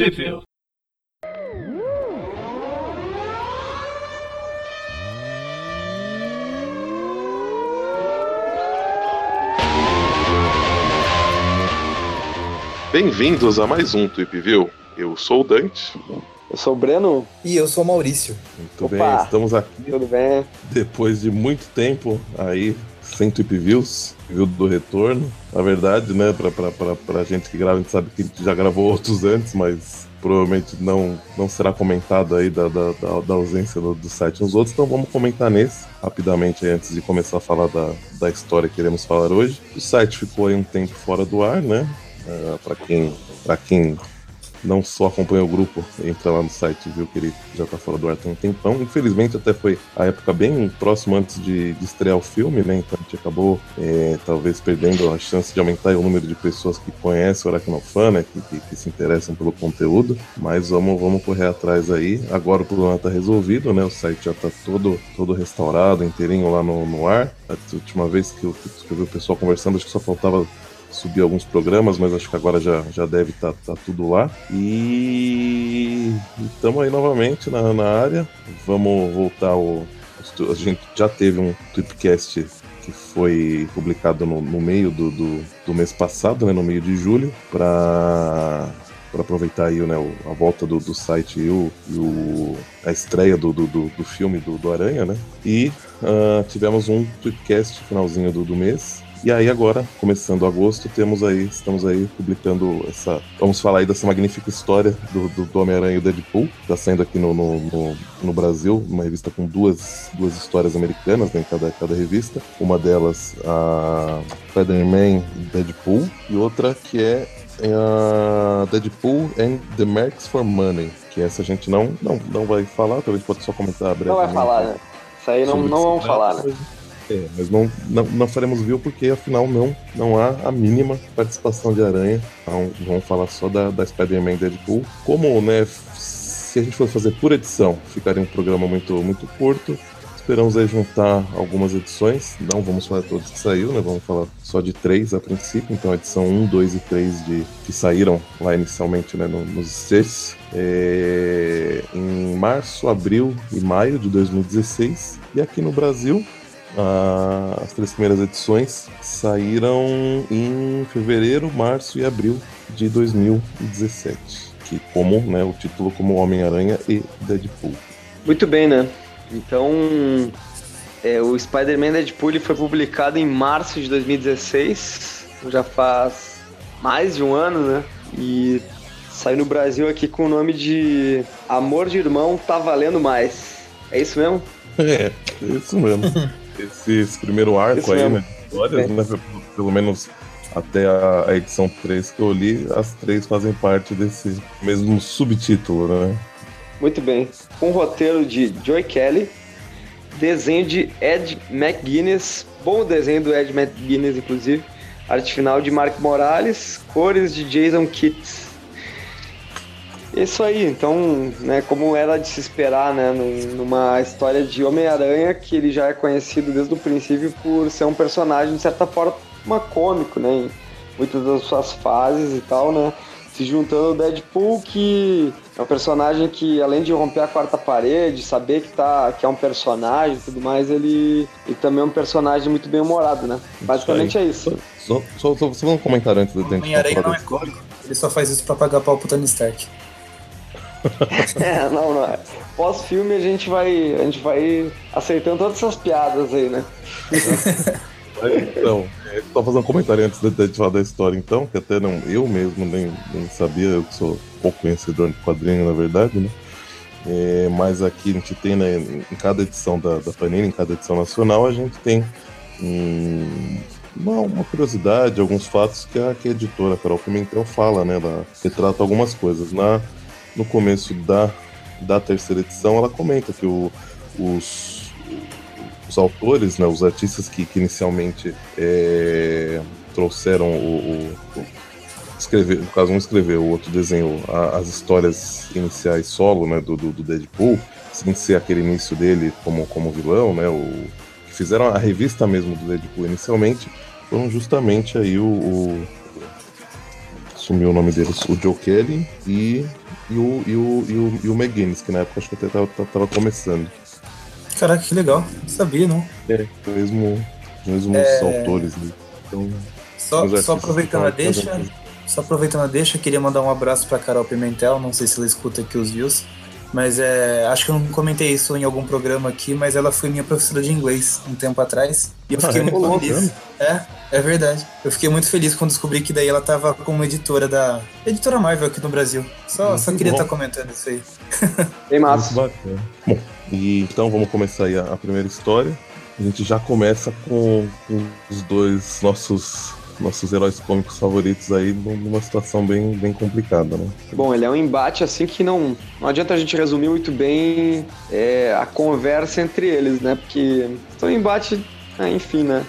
Sheffield. Bem-vindos a mais um Tweep View. Eu sou o Dante. Eu sou o Breno. E eu sou o Maurício. Muito Opa, bem, estamos aqui. Tudo bem? Depois de muito tempo aí, sem Tweep Views, viu do retorno. Na verdade, né, pra, pra, pra, pra gente que grava, a gente sabe que a gente já gravou outros antes, mas provavelmente não, não será comentado aí da, da, da, ausência do, do, site nos outros, então vamos comentar nesse rapidamente antes de começar a falar da, da história que queremos falar hoje. O site ficou aí um tempo fora do ar, né? Uh, para quem, quem não só acompanha o grupo, entra lá no site e viu que ele já tá fora do ar tem um tempão. Infelizmente, até foi a época bem próxima antes de, de estrear o filme, né? Então a gente acabou é, talvez perdendo a chance de aumentar o número de pessoas que conhecem o Aracnofan, né? Que, que, que, se interessam pelo conteúdo. Mas vamos, vamos correr atrás aí. Agora o problema tá resolvido, né? O site já tá todo, todo restaurado, inteirinho lá no, no ar. A última vez que eu, que eu vi o pessoal conversando, acho que só faltava subir alguns programas, mas acho que agora já, já deve estar tá, tá tudo lá. E estamos aí novamente na, na área. Vamos voltar ao. A gente já teve um Tweepcast que foi publicado no, no meio do, do, do, mês passado, né, no meio de julho, para para aproveitar aí né, a volta do, do site e, o, e o, a estreia do, do, do filme do, do Aranha, né? E uh, tivemos um tweetcast finalzinho do, do mês e aí agora, começando agosto, temos aí, estamos aí publicando essa, vamos falar aí dessa magnífica história do, do, do Homem-Aranha e o Deadpool, está saindo aqui no, no, no, no, Brasil, uma revista com duas, duas histórias americanas né, em cada, cada revista, uma delas a Spider-Man Deadpool e outra que é a Deadpool and the Marks for Money, que essa a gente não, não, não vai falar, talvez pode só comentar brevemente. Não vai falar, né? Isso aí não, não vamos falar, né? É, mas não, não, não faremos view porque afinal não, não há a mínima participação de aranha. Então vamos falar só da, da Spider-Man Deadpool. Como, né, se a gente fosse fazer por edição, ficaria um programa muito, muito curto. Esperamos aí juntar algumas edições. Não vamos falar todos que saiu, né? Vamos falar só de três a princípio. Então, edição 1, 2 e 3 de, que saíram lá inicialmente né, no, nos States. É, em março, abril e maio de 2016. E aqui no Brasil, as três primeiras edições saíram em fevereiro, março e abril de 2017. Que como, né, o título como Homem-Aranha e Deadpool. Muito bem, né? Então, é, o Spider-Man Deadpool foi publicado em março de 2016, já faz mais de um ano, né? E saiu no Brasil aqui com o nome de Amor de Irmão Tá Valendo Mais. É isso mesmo? É, é isso mesmo. esse, esse primeiro arco Isso aí, mesmo. né? Histórias, né? Pelo, pelo menos até a, a, edição 3 que eu li, as três fazem parte desse mesmo subtítulo, né? Muito bem. Com roteiro de Joy Kelly, desenho de Ed McGuinness, bom desenho do Ed McGuinness, inclusive. Arte final de Mark Morales, cores de Jason Kitt. Isso aí, então, né, como era de se esperar, né, numa história de Homem-Aranha, que ele já é conhecido desde o princípio por ser um personagem, de certa forma, cômico, né, em muitas das suas fases e tal, né, se juntando ao Deadpool, que é um personagem que, além de romper a quarta parede, saber que, tá, que é um personagem e tudo mais, ele, ele também é um personagem muito bem humorado, né, basicamente é isso. Só, só, só, só um comentário antes da gente Homem-Aranha não é cômico, ele só faz isso pra pagar pau pro Tony Stark. é, não, não. É. Pós-filme a gente vai. A gente vai acertando todas essas piadas aí, né? então, só fazer um comentário antes de, de falar da história, então, que até não, eu mesmo nem, nem sabia, eu sou pouco conhecedor de quadrinho, na verdade, né? É, mas aqui a gente tem, né, em cada edição da, da Panini, em cada edição nacional, a gente tem um, uma, uma, curiosidade, alguns fatos que a, que a editora Carol Pimentel fala, né? Ela retrata algumas coisas. Na, no começo da, da terceira edição, ela comenta que o, os, os autores, né, os artistas que, que inicialmente é, trouxeram o, o escrever, no caso um escreveu, o outro desenhou a, as histórias iniciais solo, né, do, do, do, Deadpool, sem ser aquele início dele como, como vilão, né, o, que fizeram a revista mesmo do Deadpool inicialmente, foram justamente aí o, o sumiu o nome deles, o Joe Kelly e, e, o, e, o, e, o, e o McGuinness, que na época acho que até tava, tava começando. Caraca, que legal. Não sabia, não. É, mesmo, os mesmos É. autores. Né? Então, Só, Os só artistas aproveitando a deixa, só aproveitando a deixa, queria mandar um abraço pra Carol Pimentel, não sei se ela escuta aqui os views, mas é, acho que eu não comentei isso em algum programa aqui, mas ela foi minha professora de inglês um tempo atrás, e eu Ah, fiquei é? muito feliz. É, é verdade. Eu fiquei muito feliz quando descobri que daí ela tava como editora da editora Marvel aqui no Brasil. Só, só Muito queria estar comentando isso aí. Bem massa. bacana. Bom, e então vamos começar aí a, a primeira história. A gente já começa com, com os dois nossos nossos heróis cômicos favoritos aí numa situação bem, bem complicada, né? Bom, ele é um embate assim que não, não adianta a gente resumir muito bem é, a conversa entre eles, né? Porque então, embate, ah, enfim, né?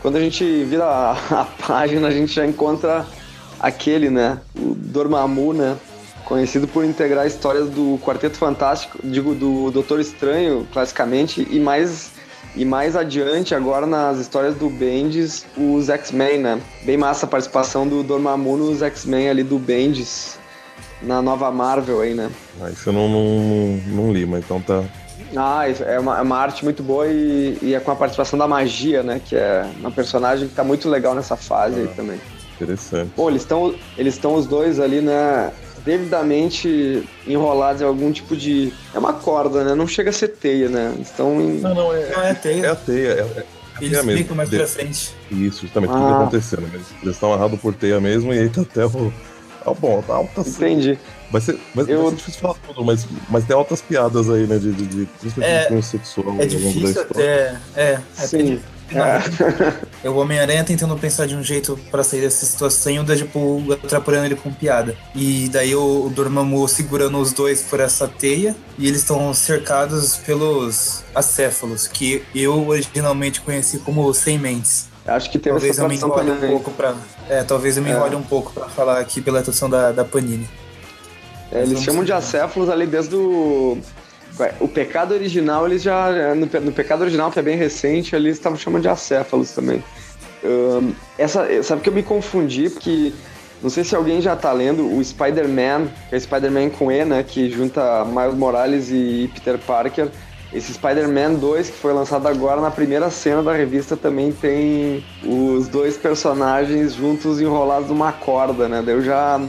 Quando a gente vira a, a página, a gente já encontra aquele, né? O Dormammu, né? Conhecido por integrar histórias do Quarteto Fantástico, digo, do Doutor Estranho, classicamente, e mais e mais adiante, agora nas histórias do Bendis, os X-Men, né? Bem massa a participação do Dormammu nos X-Men ali do Bendis, na nova Marvel aí, né? Ah, isso eu não, não, não li, mas então tá. Ah, é uma, é uma arte muito boa e, e é com a participação da magia, né? Que é uma personagem que tá muito legal nessa fase aí também. Interessante. Pô, eles estão eles estão os dois ali, né? Devidamente enrolados em algum tipo de. É uma corda, né? Não chega a ser teia, né? Estão em. Não, não, é, Não, é é teia. a teia. É, é a Eles teia mesmo. mais De- pra frente. Isso, justamente, o que tá Ah. acontecendo. Eles, eles estão amarrados por teia mesmo e aí tá até o. Ah, bom, tá alta Entendi. Vai ser, vai, Eu- vai ser difícil falar tudo, mas, mas tem altas piadas aí, né? De, de, de principalmente É- de cunho sexual ao É longo da difícil história. até. É, é Sim. É o Homem-Aranha tentando pensar de um jeito pra sair dessa situação e o Deadpool atrapalhando ele com piada. E daí o, o Dormammu segurando os dois por essa teia e eles estão cercados pelos acéfalos, que eu originalmente conheci como sem mentes. Acho que teve Talvez essa eu me um pouco pra. É, talvez eu me É. enrole um pouco pra falar aqui pela tradução da, da Panini. É, eles chamam de acéfalos ali desde o. O pecado original, eles já. No, no pecado original, que é bem recente, ali eles estavam chamando de acéfalos também. Ahn, essa, sabe que eu me confundi, porque. Não sei se alguém já tá lendo o Spider-Man, que é Spider-Man com E, né? Que junta Miles Morales e Peter Parker. Esse Spider-Man 2, que foi lançado agora, na primeira cena da revista também tem os dois personagens juntos enrolados numa corda, né? Daí eu já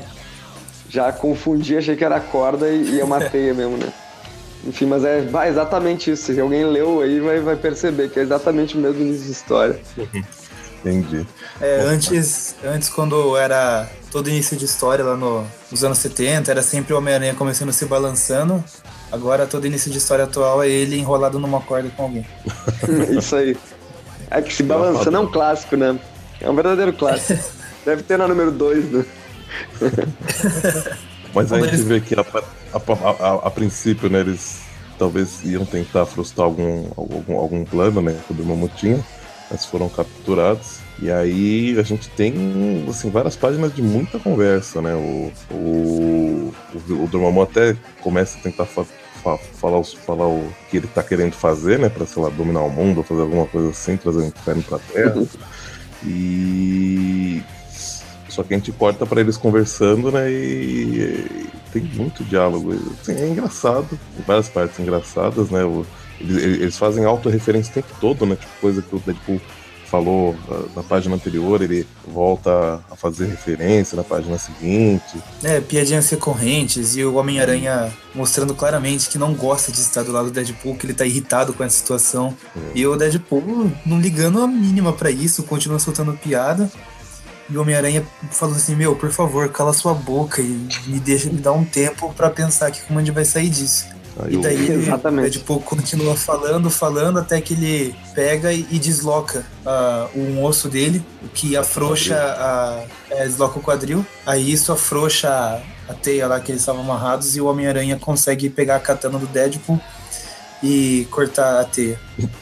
já confundi, achei que era corda e, e é uma teia mesmo, né? Enfim, mas é vai, exatamente isso. Se alguém leu aí, vai, vai perceber que é exatamente o mesmo início de história. Entendi. É, antes, antes, quando era todo início de história lá no, nos anos 70, era sempre o Homem-Aranha começando se balançando. Agora, todo início de história atual é ele enrolado numa corda com alguém. isso aí. É que se balançando é um clássico, né? É um verdadeiro clássico. Deve ter na número 2, né? Mas a Quando gente eles- vê que a, a, a- a princípio, né, eles talvez iam tentar frustrar algum, algum, algum plano, né, que o Dormammu tinha, mas foram capturados. E aí a gente tem, assim, várias páginas de muita conversa, né, o, o, o, o Dormammu até começa a tentar fa- fa- falar, os- falar o que ele tá querendo fazer, né, pra, sei lá, dominar o mundo, ou fazer alguma coisa assim, trazer o inferno pra Terra. E só que a gente corta pra eles conversando, né? E, tem muito diálogo. Assim, é engraçado, tem várias partes engraçadas, né? o- eles, eles fazem autorreferência o tempo todo, né? Tipo, coisa que o Deadpool falou ah, na página anterior, ele volta a fazer referência na página seguinte. É, piadinhas recorrentes e o Homem-Aranha mostrando claramente que não gosta de estar do lado do Deadpool, que ele tá irritado com essa situação. E o Deadpool não ligando a mínima pra isso, continua soltando piada. E o Homem-Aranha falando assim: Meu, por favor, cala sua boca e me deixa me dar um tempo pra pensar que como a gente vai sair disso. Aí E daí ele, o Deadpool continua falando, falando, até que ele pega e, e desloca ah, um osso dele, o que afrouxa a. É, desloca o quadril. Aí isso afrouxa a, a teia lá que eles estavam amarrados e o Homem-Aranha consegue pegar a katana do Deadpool e cortar a teia.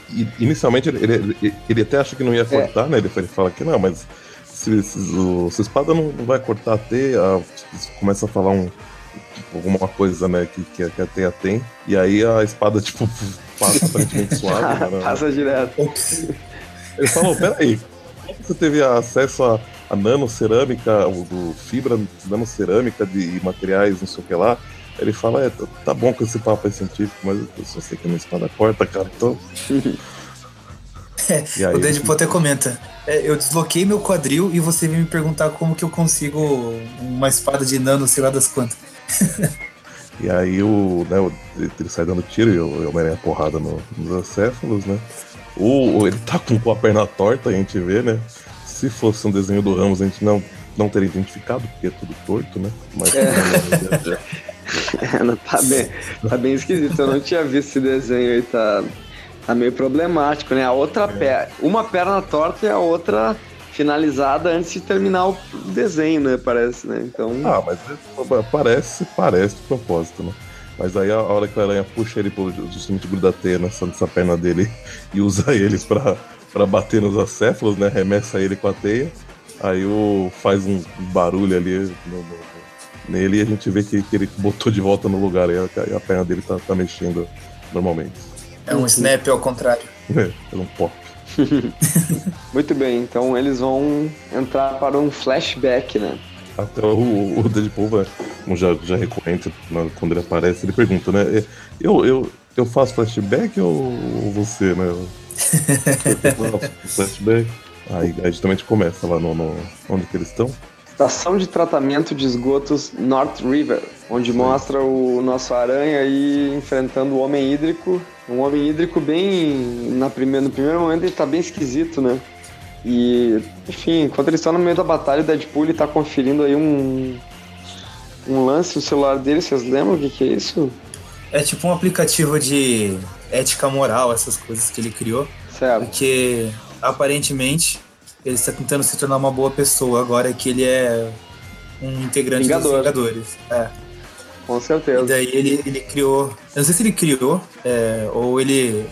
E, inicialmente ele, ele, ele até acha que não ia cortar, né? Ele, ele fala que não, mas se, se, o- se a espada não, vai cortar a teia, começa a falar um, alguma coisa, né, que, que, a- que a teia tem, e aí a espada, tipo, passa aparentemente suave, né? Passa direto. Ops. Ele falou, peraí, como você teve acesso a, a nanocerâmica, o do fibra nanocerâmica de materiais, não sei o que lá. Ele fala, é, tá, bom com esse papo aí científico, mas eu só sei que não espada corta, cara, então. É, aí, o Deadpool até comenta. É, eu desloquei meu quadril e você vem me perguntar como que eu consigo uma espada de nano, sei lá das quantas. e aí o, né, ele sai dando tiro e o Homem-Aranha porrada no, nos acéfalos, né? O, ele tá com a perna torta, a gente vê, né? Se fosse um desenho do Ramos, a gente não, não teria identificado, porque é tudo torto, né? Mas. É. é, tá, bem, tá bem esquisito. Eu não tinha visto esse desenho aí, tá, tá meio problemático, né? A outra é. perna. Uma perna torta e a outra finalizada antes de terminar o desenho, né? Parece, né? Então. Ah, mas parece, parece de propósito, né? Mas aí a hora que a aranha puxa ele justamente gruda teia nessa, nessa perna dele e usa eles pra, pra bater nos acéfalos, né? Remessa ele com a teia. Aí o, faz um barulho ali no, no, nele e a gente vê que, que, ele botou de volta no lugar e a, a perna dele tá, tá, mexendo normalmente. É um snap ao contrário. É, é um pop. Muito bem, então eles vão entrar para um flashback, né? Até o, o Deadpool, vai, como já, já recorrente, né, quando ele aparece, ele pergunta, né? Eu, eu, eu faço flashback ou você, né? flashback. Aí a gente começa lá no, no, onde que eles estão. Estação de tratamento de esgotos North River, onde Sim. mostra o nosso aranha aí enfrentando o homem hídrico. Um homem hídrico bem. Na primeira, no primeiro momento ele tá bem esquisito, né? E, enfim, enquanto eles estão no meio da batalha, o Deadpool ele tá conferindo aí um, um lance no celular dele, vocês lembram o que, que é isso? É tipo um aplicativo de ética moral, essas coisas que ele criou. Certo. Porque aparentemente ele está tentando se tornar uma boa pessoa agora que ele é um integrante Vingador. dos Vingadores. É. Com certeza. E daí ele, ele criou. Eu não sei se ele criou, é, ou ele.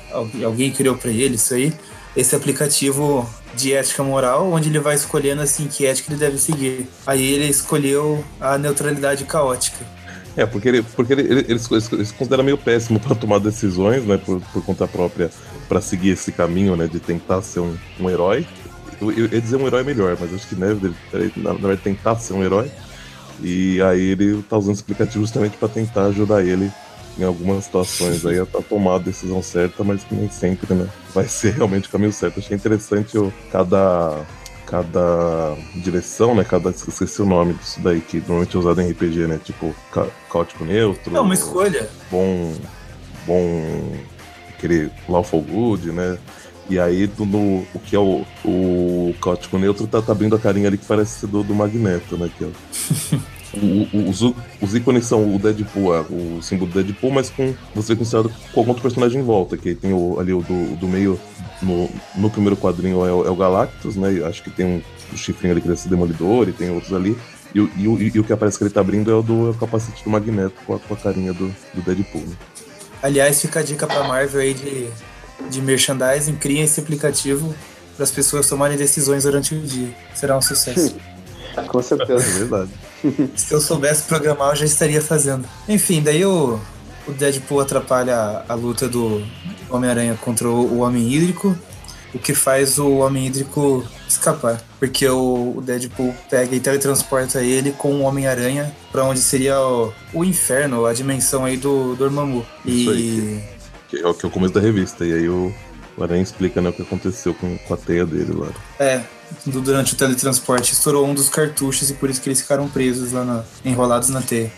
Alguém criou para ele isso aí. Esse aplicativo de ética moral, onde ele vai escolhendo assim que ética ele deve seguir. Aí ele escolheu a neutralidade caótica. É, porque ele, porque ele, ele, ele, ele se considera meio péssimo para tomar decisões, né, por, por conta própria, para seguir esse caminho, né, de tentar ser um, um herói. Eu, eu ia dizer um herói melhor, mas acho que né, ele, na verdade, tentar ser um herói. E aí ele tá usando esse aplicativo justamente para tentar ajudar ele em algumas situações aí a, tomar a decisão certa, mas que nem sempre, né? Vai ser realmente o caminho certo. Achei interessante o, cada, cada direção, né? Cada. Esqueci o nome disso daí, que normalmente é usado em RPG, né? Tipo, ca, caótico neutro. É uma escolha. Bom. Bom. Aquele Lawful Good, né? E aí, no, o que é o, o caótico neutro tá, tá abrindo a carinha ali que parece ser do, do Magneto, né? Que é O, os, os, ícones são o Deadpool, é, o símbolo do Deadpool, mas com você considerado com algum outro personagem em volta, que tem o, ali o do, do meio, no, no primeiro quadrinho é o, é o Galactus, né? Acho que tem um, um chifrinho ali que deve ser Demolidor e tem outros ali. E, e, e, e, o que aparece que ele tá abrindo é o do é o capacete do Magneto com a, com a carinha do, do Deadpool. Né? Aliás, fica a dica pra Marvel aí de, de merchandising, criem esse aplicativo para as pessoas tomarem decisões durante o dia. Será um sucesso. Com certeza. É verdade. Se eu soubesse programar, eu já estaria fazendo. Enfim, daí o, o Deadpool atrapalha a, a luta do Homem-Aranha contra o, o Homem Hídrico, o que faz o Homem Hídrico escapar. Porque o, o Deadpool pega e teletransporta ele com o Homem-Aranha para onde seria o, o, inferno, a dimensão aí do Dormammu. E... Aí, é o que é o começo da revista. E aí o, o Aranha explica né, o que aconteceu com, com a teia dele lá. É, durante o teletransporte estourou um dos cartuchos e por isso que eles ficaram presos lá, na, enrolados na teia.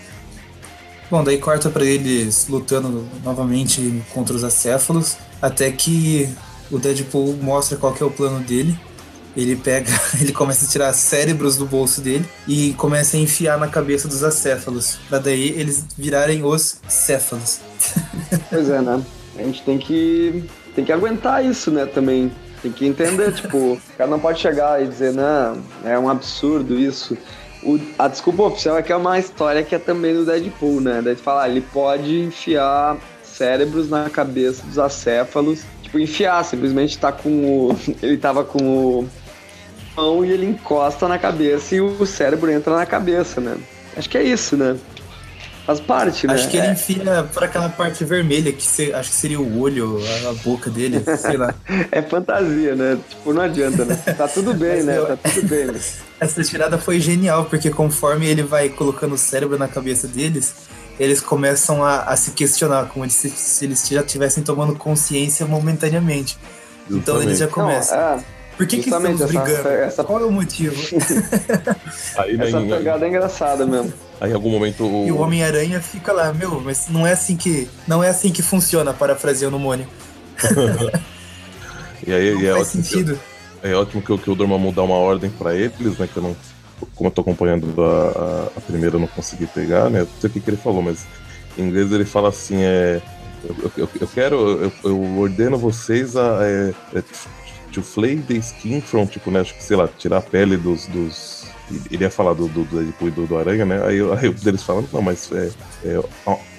Bom, daí corta para eles lutando novamente contra os acéfalos, até que o Deadpool mostra qual é o plano dele. Ele pega, ele começa a tirar cérebros do bolso dele e começa a enfiar na cabeça dos acéfalos, para daí eles virarem os céfalos. Pois é, né? A gente tem que tem que aguentar isso, né, também. Tem que entender, tipo, o cara não pode chegar e dizer, não, é um absurdo isso. O, a desculpa oficial é que é uma história que é também do Deadpool, né? Daí falar, ah, ele pode enfiar cérebros na cabeça dos acéfalos. Tipo, enfiar, simplesmente tá com o. Ele tava com o mão e ele encosta na cabeça e o cérebro entra na cabeça, né? Acho que é isso, né? Faz parte, né? Acho que ele é. enfia por aquela parte vermelha, que se, acho que seria o olho, a, a boca dele, sei lá. é fantasia, né? Tipo, não adianta, né? Tá tudo bem, né? Tá tudo bem, né? Essa tirada foi genial, porque conforme ele vai colocando o cérebro na cabeça deles, eles começam a, a se questionar, como se, se eles já estivessem tomando consciência momentaneamente. Justamente. Então eles já começam. Não, é, Por que, que estamos brigando? Essa, Qual é o motivo? Aí, essa pegada é engraçada mesmo. Aí em algum momento o. E o Homem-Aranha fica lá, meu, mas não é assim que. Não é assim que funciona, parafraseando o Mônio. e aí não é faz ótimo. sentido. Que, é ótimo que, que o Dormammu dá uma ordem pra eles, né? Que eu não como eu tô acompanhando a, a, primeira, eu não consegui pegar, né? Eu não sei o que, que ele falou, mas em inglês ele fala assim: é. Eu, eu, eu quero, eu, eu, ordeno vocês a. É, é, to flay the skin from, tipo, né? Acho que, sei lá, tirar a pele dos. dos ele ia falar do, do, do, do, do Aranha, né? Aí, aí eles falando, não, mas é, é,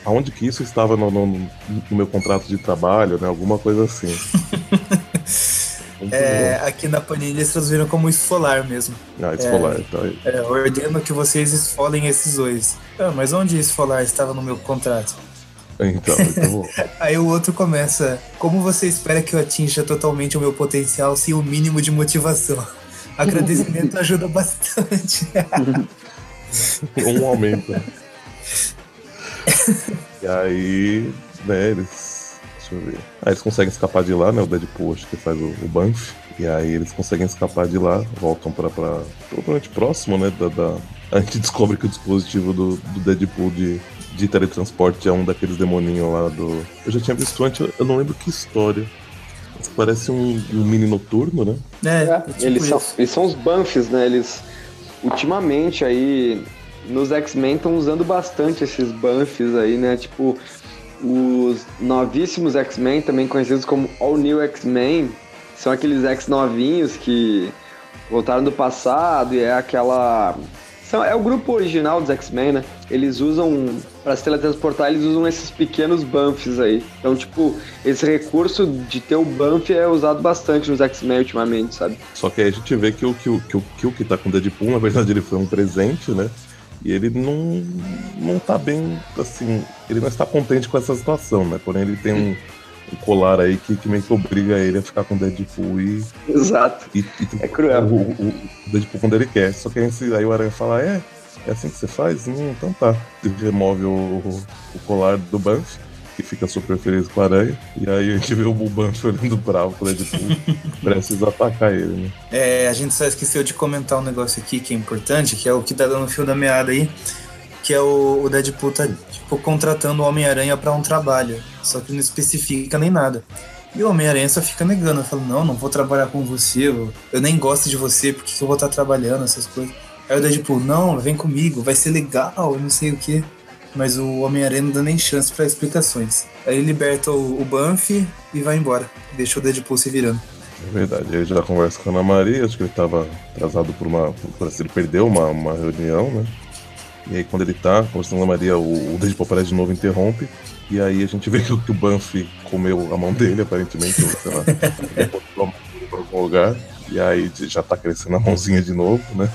aonde que isso estava no, no, no meu contrato de trabalho, né? Alguma coisa assim. É, aqui na Panini eles traduziram como esfolar mesmo. Ah, esfolar, é, então. É, ordeno que vocês esfolem esses dois. Ah, mas onde esfolar estava no meu contrato? Então, então Aí o outro começa. Como você espera que eu atinja totalmente o meu potencial sem o mínimo de motivação? Agradecimento ajuda bastante. um aumento. e aí, né, eles Deixa eu ver. Aí eles conseguem escapar de lá, né? O Deadpool acho que faz o, o Banff. E aí eles conseguem escapar de lá, voltam pra, pra provavelmente próximo, né? Da, da... A gente descobre que o dispositivo do, do Deadpool de, de teletransporte é um daqueles demoninhos lá do. Eu já tinha visto antes, eu não lembro que história. Parece um, um mini noturno, né? É, é tipo eles, são, eles são os Banffs, né? Eles ultimamente aí nos X-Men estão usando bastante esses Banffs aí, né? Tipo, os novíssimos X-Men, também conhecidos como All New X-Men, são aqueles X novinhos que voltaram do passado e é aquela. São, é o grupo original dos X-Men, né? Eles usam, para se teletransportar, eles usam esses pequenos buffs aí. Então, tipo, esse recurso de ter o buff é usado bastante nos X-Men ultimamente, sabe? Só que aí a gente vê que o que o, que o, que o que tá com o Deadpool, na verdade, ele foi um presente, né? E ele não, não tá bem, assim, ele não está contente com essa situação, né? Porém, ele tem um, um colar aí que, que meio que obriga ele a ficar com o Deadpool e. Exato. E, e é cruel. O, o, o, Deadpool quando ele quer. Só que aí, aí o Aranha fala: é, é assim que você faz? Hum, então tá. Ele remove o, o colar do Banff que fica super feliz com a aranha. E aí a gente vê o Buban olhando bravo pro Deadpool, precisa atacar ele, né? É, a gente só esqueceu de comentar um negócio aqui que é importante, que é o que tá dando fio da meada aí, que é o, o Deadpool tá, tipo, contratando o Homem-Aranha para um trabalho, só que não especifica nem nada. E o Homem-Aranha só fica negando, falando, não, não vou trabalhar com você, eu, eu nem gosto de você, porque que eu vou estar tá trabalhando, essas coisas. Aí o Deadpool, não, vem comigo, vai ser legal, não sei o que mas o Homem-Aranha não dá nem chance para explicações. Aí ele liberta o, o Banff e vai embora. Deixa o Deadpool se virando. É verdade, ele já conversa com a Ana Maria, acho que ele estava atrasado por uma. Parece que ele perdeu uma, uma reunião, né? E aí quando ele tá conversando com a Maria, o, o Deadpool aparece de novo interrompe. E aí a gente vê que, que o Banff comeu a mão dele, aparentemente, ou sei lá, botou a mão pra algum lugar. E aí já tá crescendo a mãozinha de novo, né?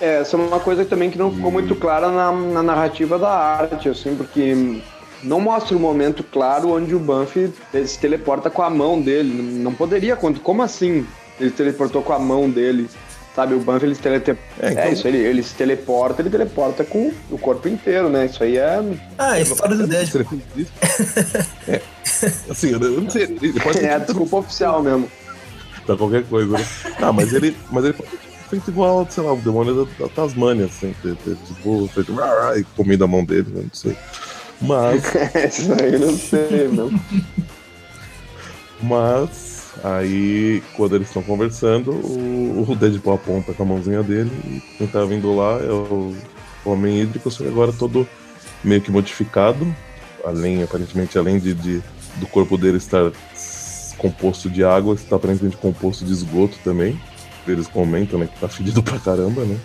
É, essa é uma coisa também que não ficou muito clara na, na narrativa da arte, assim, porque não mostra um momento claro onde o Banff se teleporta com a mão dele. Não poderia. Como assim ele teleportou com a mão dele? Sabe, o Banff ele se teleporta. É, então... é, isso, ele, ele se teleporta, ele teleporta com o corpo inteiro, né? Isso aí é. Ah, a história do Deadpool. é. Assim, eu não sei. Ele pode é a desculpa oficial mesmo. Pra qualquer coisa, né? Ah, mas ele. Mas ele pode feito igual, sei lá, o demônio da, da Tasmânia, assim, tipo, feito e comido a mão dele, né, não sei. Mas. Isso aí eu não sei, não. Mas, aí, quando eles estão conversando, o, o Deadpool aponta com a mãozinha dele e quem tá vindo lá é o, o Homem Hídrico, só que agora todo meio que modificado, além, aparentemente, além de, de do corpo dele estar composto de água, está aparentemente composto de esgoto também eles comentam, né, que tá fedido pra caramba, né?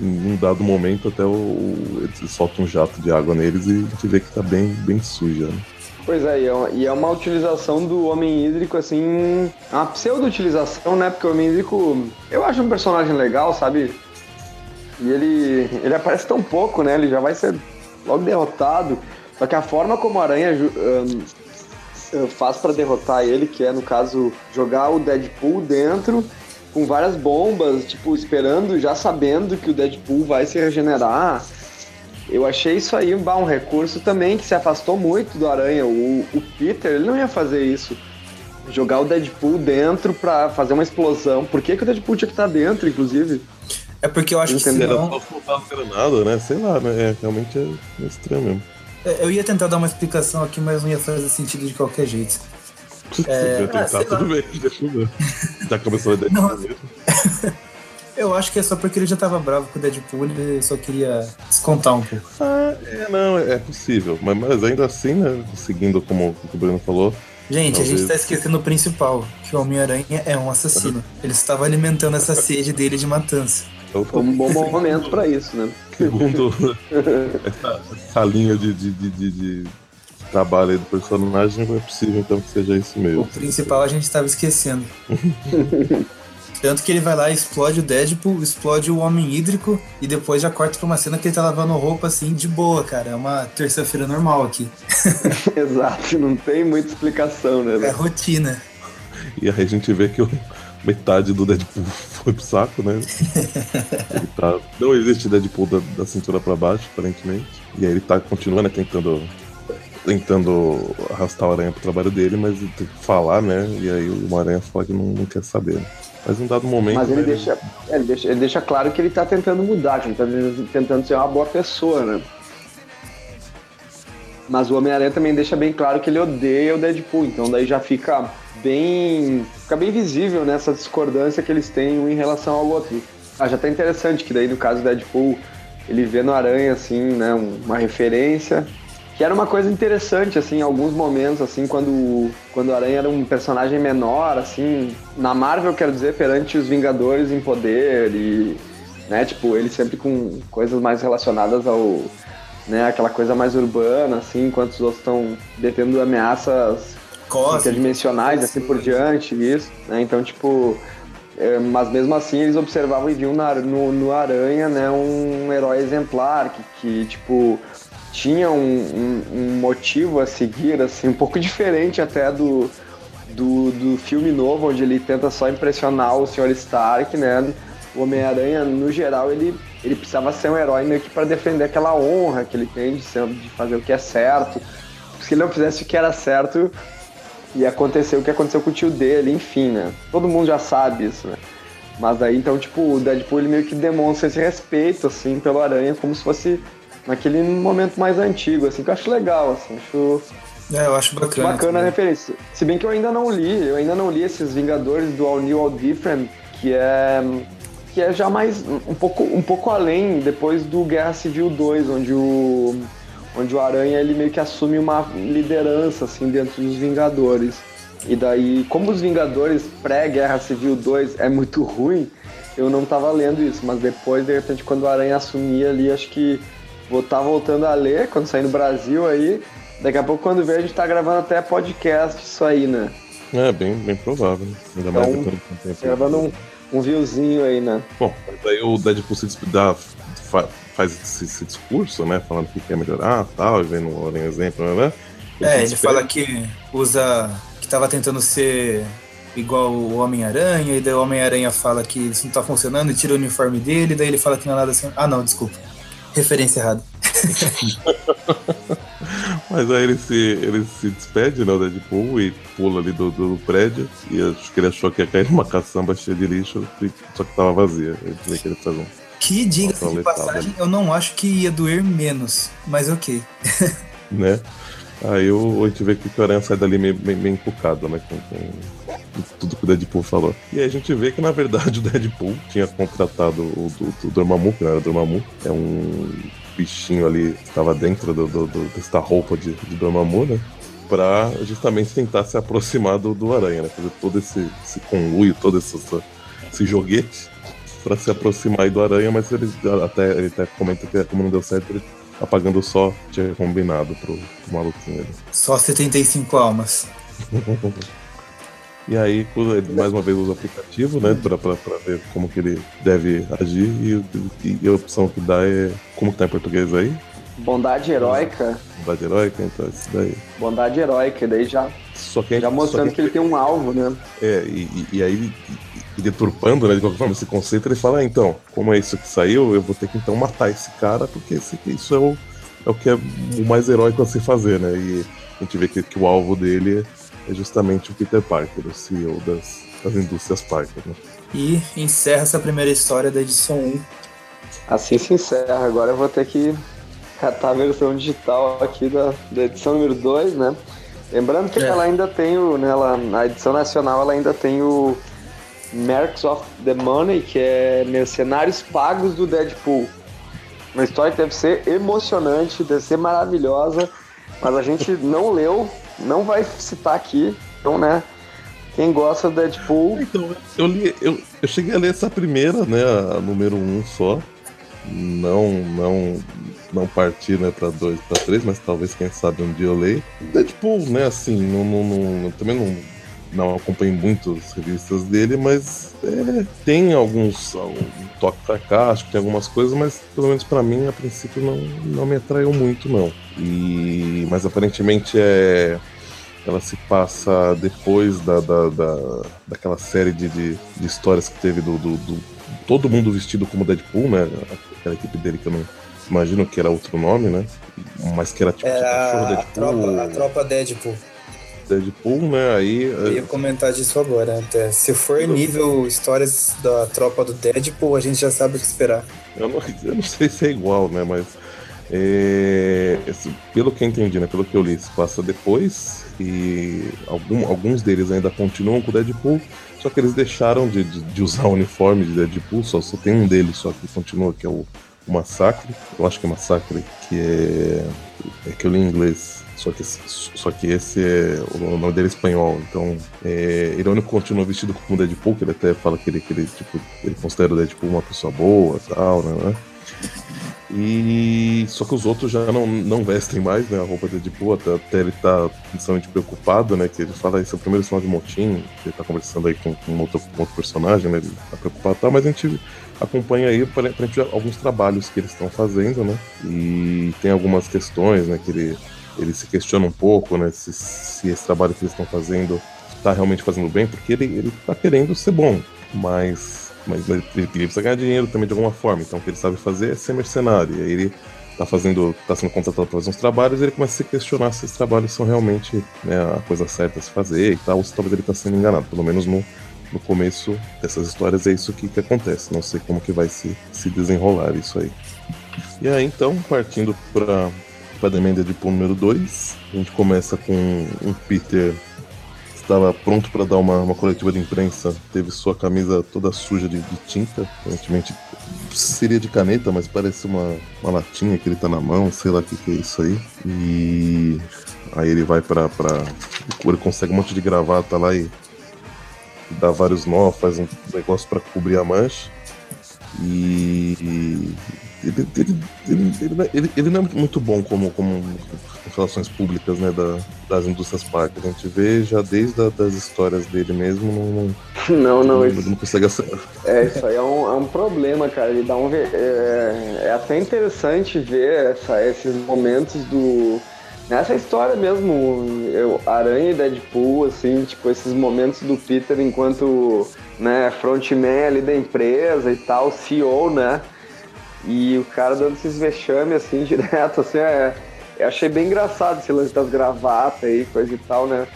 Em um dado momento até o, eles soltam um jato de água neles e a gente vê que tá bem, bem suja, né? Pois é, e é, uma, e é uma utilização do Homem Hídrico, assim, uma pseudo-utilização, né? Porque o Homem Hídrico, eu acho um personagem legal, sabe? E ele, ele aparece tão pouco, né? Ele já vai ser logo derrotado. Só que a forma como a Aranha um, faz para derrotar ele, que é, no caso, jogar o Deadpool dentro com várias bombas, tipo, esperando, já sabendo que o Deadpool vai se regenerar. Eu achei isso aí bah, um recurso também que se afastou muito do Aranha. O, o Peter, ele não ia fazer isso. Jogar o Deadpool dentro pra fazer uma explosão. Por que, que o Deadpool tinha que estar dentro, inclusive? É porque eu acho Entendeu? que Era senão... só soltar a granada, né? Sei lá, né? É, realmente é estranho mesmo. É, Eu ia tentar dar uma explicação aqui, mas não ia fazer sentido de qualquer jeito. Se É, ah, tentar, sei tudo bem, deixa eu ver. Já começou a ideia Não. Eu acho que é só porque ele já tava bravo com o Deadpool, ele só queria descontar um pouco. Ah, é, não, é, possível. Mas, mas ainda assim, né? Seguindo como o Bruno falou, Gente, a gente tá esquecendo o principal, que o Homem-Aranha é um assassino. Ele estava alimentando essa sede dele de matança. Foi um bom momento pra isso, né? segundo essa, essa linha de, de, de, de- de trabalho aí do personagem, é possível então que seja isso O mesmo. principal a gente tava esquecendo. Tanto que ele vai lá, explode o Deadpool, explode o Homem Hídrico e depois já corta pra uma cena que ele tá lavando roupa assim, de boa, cara. É uma terça-feira normal aqui. Exato, não tem muita explicação, né? É velho? rotina. E aí a gente vê que o- metade do Deadpool foi pro saco, né? Ele tá- não existe Deadpool da, da cintura pra baixo, aparentemente. E aí ele tá continuando né, tentando tentando arrastar o aranha pro trabalho dele, mas ele tem que falar, né? E aí o aranha fala que não, não quer saber. Mas em um dado momento. Mas ele né, deixa, é, ele, deixa, ele deixa claro que ele tá tentando mudar, que ele tá tentando ser uma boa pessoa, né? Mas o Homem-Aranha também deixa bem claro que ele odeia o Deadpool, então daí já fica bem. fica bem visível nessa discordância que eles têm um em relação ao outro. Ah, já tá interessante que daí no caso do Deadpool ele vê no Aranha assim, né, um- uma referência. Que era uma coisa interessante, assim, em alguns momentos, assim, quando, quando o Aranha era um personagem menor, assim, na Marvel, quero dizer, perante os Vingadores em poder e, né, tipo, ele sempre com coisas mais relacionadas ao, né, aquela coisa mais urbana, assim, enquanto os outros estão detendo ameaças Cosme. interdimensionais, assim por diante, isso, né, então, tipo, é, mas mesmo assim eles observavam e viam na- no, no Aranha, né, um herói exemplar, que, que tipo, tinha um, um- um motivo a seguir, assim, um pouco diferente até do, do, do filme novo, onde ele tenta só impressionar o Sr. Stark, né? O Homem-Aranha, no geral, ele, ele precisava ser um herói meio que para defender aquela honra que ele tem de, ser, de fazer o que é certo. Se ele não fizesse o que era certo, ia acontecer o que aconteceu com o tio dele, enfim, né? Todo mundo já sabe isso, né? Mas aí, então, tipo, o Deadpool ele meio que demonstra esse respeito, assim, pelo Aranha, como se fosse naquele momento mais antigo, assim, que eu acho legal, assim, acho É, eu acho bacana. bacana a também. referência. Se bem que eu ainda não li, eu ainda não li esses Vingadores do All New All Different, que é que é já mais um pouco um pouco além depois do Guerra Civil 2, onde o onde o Aranha ele meio que assume uma liderança assim dentro dos Vingadores. E daí, como os Vingadores pré-Guerra Civil 2 é muito ruim, eu não tava lendo isso, mas depois, de repente, quando o Aranha assumia ali, acho que vou tá voltando a ler quando sair no Brasil aí. Daqui a pouco, quando ver, a gente tá gravando até podcast isso aí, né? É, bem, bem provável. né? Ainda mais Então, depois de um tempo. Gravando um, um viewzinho aí, né? Bom, mas aí o Deadpool se dá- fa- faz esse, esse discurso, né? Falando que quer melhorar tal, e vendo o exemplo, né? É, se ele fala que usa. que tava tentando ser igual o Homem-Aranha, e daí o Homem-Aranha fala que isso não tá funcionando e tira o uniforme dele, daí ele fala que não é nada assim. Ah, não, desculpa. Referência errada. Mas aí ele se, ele se despede, né, o Deadpool, e pula ali do, do prédio. E acho que ele achou que ia cair numa caçamba cheia de lixo, só que tava vazia. Ele que ele faz um. Que, diga-se de passagem, eu não acho que ia doer menos, mas ok. né? Aí o, a gente vê que o Aranha sai dali meio, meio, meio encucado, né? Com, com tudo que o Deadpool falou. E aí a gente vê que, na verdade, o Deadpool tinha contratado o do, do Dormammu, que não era o Dormammu, é um bichinho ali que estava dentro do, do, do- desta roupa de, de Dormammu, né? Pra justamente tentar se aproximar do, do Aranha, né? Fazer todo esse, esse conluio, todo esse, esse joguete pra se aproximar do Aranha, mas ele até, ele até comenta que como não deu certo, ele apagando só tinha combinado pro, pro maluquinho ali. Só 75 almas. E aí, mais uma vez usa o aplicativo, né, pra, pra, pra ver como que ele deve agir, e, e- e a opção que dá é, como que tá em português aí? Bondade heróica. Bondade heróica, então isso daí. Bondade heróica, daí já, Só que a gente- já mostrando só que ele tem um alvo, né? É, e, e- e aí, deturpando, né, de qualquer forma, esse conceito, ele fala, ah, então, como é isso que saiu, eu vou ter que então matar esse cara, porque esse, isso é o, é o que é o mais heróico a se fazer, né? E a gente vê que, que o alvo dele é justamente o Peter Parker, o CEO das, das indústrias Parker, né? E encerra essa primeira história da edição 1. Assim se encerra. Agora eu vou ter que catar a versão digital aqui da, da edição número 2, né? Lembrando que é. ela ainda tem o. Nela, né, na edição nacional ela ainda tem o Mercs of the Money, que é mercenários pagos do Deadpool. Uma história que deve ser emocionante, deve ser maravilhosa, mas a gente não leu, não vai citar aqui. Então, né? Quem gosta do Deadpool. Então, eu li, eu, eu cheguei a ler essa primeira, né? A número um só. Não, não, não partir né, para dois, para três, mas talvez quem sabe um dia eu leio. Deadpool, né? Assim, não, não, não também não não acompanho muitas revistas dele, mas é, tem alguns algum toque sarcástico, tem algumas coisas, mas pelo menos para mim a princípio não, não me atraiu muito não. E mas aparentemente é ela se passa depois da, da, da daquela série de, de, de, histórias que teve do, do, do, todo mundo vestido como Deadpool, né? Aquela equipe dele que eu não imagino que era outro nome, né? Mas que era tipo era Deadpool. A tropa, a tropa Deadpool. Deadpool, né? Aí. Eu ia comentar disso agora. Até. Se for nível histórias da tropa do Deadpool, a gente já sabe o que esperar. Eu não, eu não sei se é igual, né? Mas. É, pelo que eu entendi, né? Pelo que eu li, se passa depois. E algum, alguns deles ainda continuam com o Deadpool. Só que eles deixaram de, de, de usar o uniforme de Deadpool. Só, só tem um deles só que continua, que é o, o Massacre. Eu acho que é Massacre, que é. É que eu li em inglês só que, só que esse é. O nome dele é espanhol. Então, é, Irônico continua vestido como Deadpool, que ele até fala que ele, que ele, tipo, ele considera o Deadpool uma pessoa boa e tal, né? E só que os outros já não, não vestem mais, né? A roupa de Deadpool, até, até ele tá principalmente preocupado, né? Que ele fala esse é o primeiro sinal de motim, ele tá conversando aí com, com, outro, com outro personagem, né? Ele tá preocupado e tal, mas a gente acompanha aí aparentemente alguns trabalhos que eles estão fazendo, né? E tem algumas questões, né? Que ele ele se questiona um pouco, né, se, se esse trabalho que eles estão fazendo está realmente fazendo bem, porque ele, ele tá querendo ser bom, mas, mas ele, ele precisa ganhar dinheiro também de alguma forma, então o que ele sabe fazer é ser mercenário, e aí ele tá fazendo, tá sendo contratado para fazer uns trabalhos, ele começa a se questionar se esses trabalhos são realmente né, a coisa certa a se fazer e tal, ou se talvez ele tá sendo enganado, pelo menos no, no começo dessas histórias é isso que, que acontece, não sei como que vai se, se desenrolar isso aí. E aí então, partindo para Spider-Man Deadpool número 2. A gente começa com um Peter que estava pronto para dar uma, uma coletiva de imprensa, teve sua camisa toda suja de, de, tinta, aparentemente seria de caneta, mas parece uma, uma latinha que ele tá na mão, sei lá o que, que é isso aí. E aí ele vai para pra. Ele consegue um monte de gravata lá e dá vários nós, faz um negócio para cobrir a mancha. E ele, ele, ele, ele, não é muito bom como, como relações públicas né, da, das indústrias Parker. A gente vê já desde a, das histórias dele mesmo. Não, não, não, ele não consegue acertar. É, isso aí é um, é um problema, cara. Ele dá um. É, é até interessante ver essa, esses momentos do. Nessa história mesmo, eu, Aranha e Deadpool, assim, tipo, esses momentos do Peter enquanto né, frontman ali da empresa e tal, CEO, né? E o cara dando esses vexames assim, direto, assim, é, eu achei bem engraçado esse lance das gravatas aí, coisa e tal, né?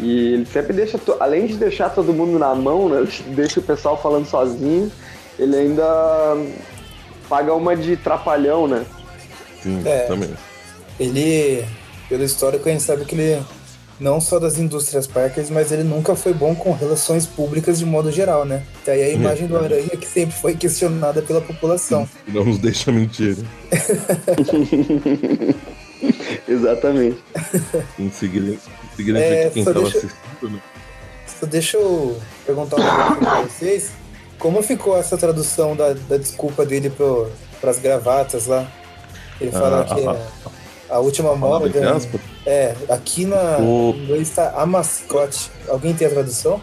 E ele sempre deixa, além de deixar todo mundo na mão, né? Deixa o pessoal falando sozinho, ele ainda paga uma de trapalhão, né? Sim, é, também. Ele, pelo histórico, a gente sabe que ele não só das indústrias Parkers, mas ele nunca foi bom com relações públicas de modo geral, né? Tá aí a imagem do Aranha que sempre foi questionada pela população. Não nos deixa mentir. Né? Exatamente. em seguida, em seguida é, quem estava deixa... assistindo, né? Só deixa eu perguntar uma coisa pra vocês. Como ficou essa tradução da, da desculpa dele para as gravatas lá? Ele fala ah, que ah, é a última moda. É, aqui na o... inglês está a mascote. Alguém tem a tradução?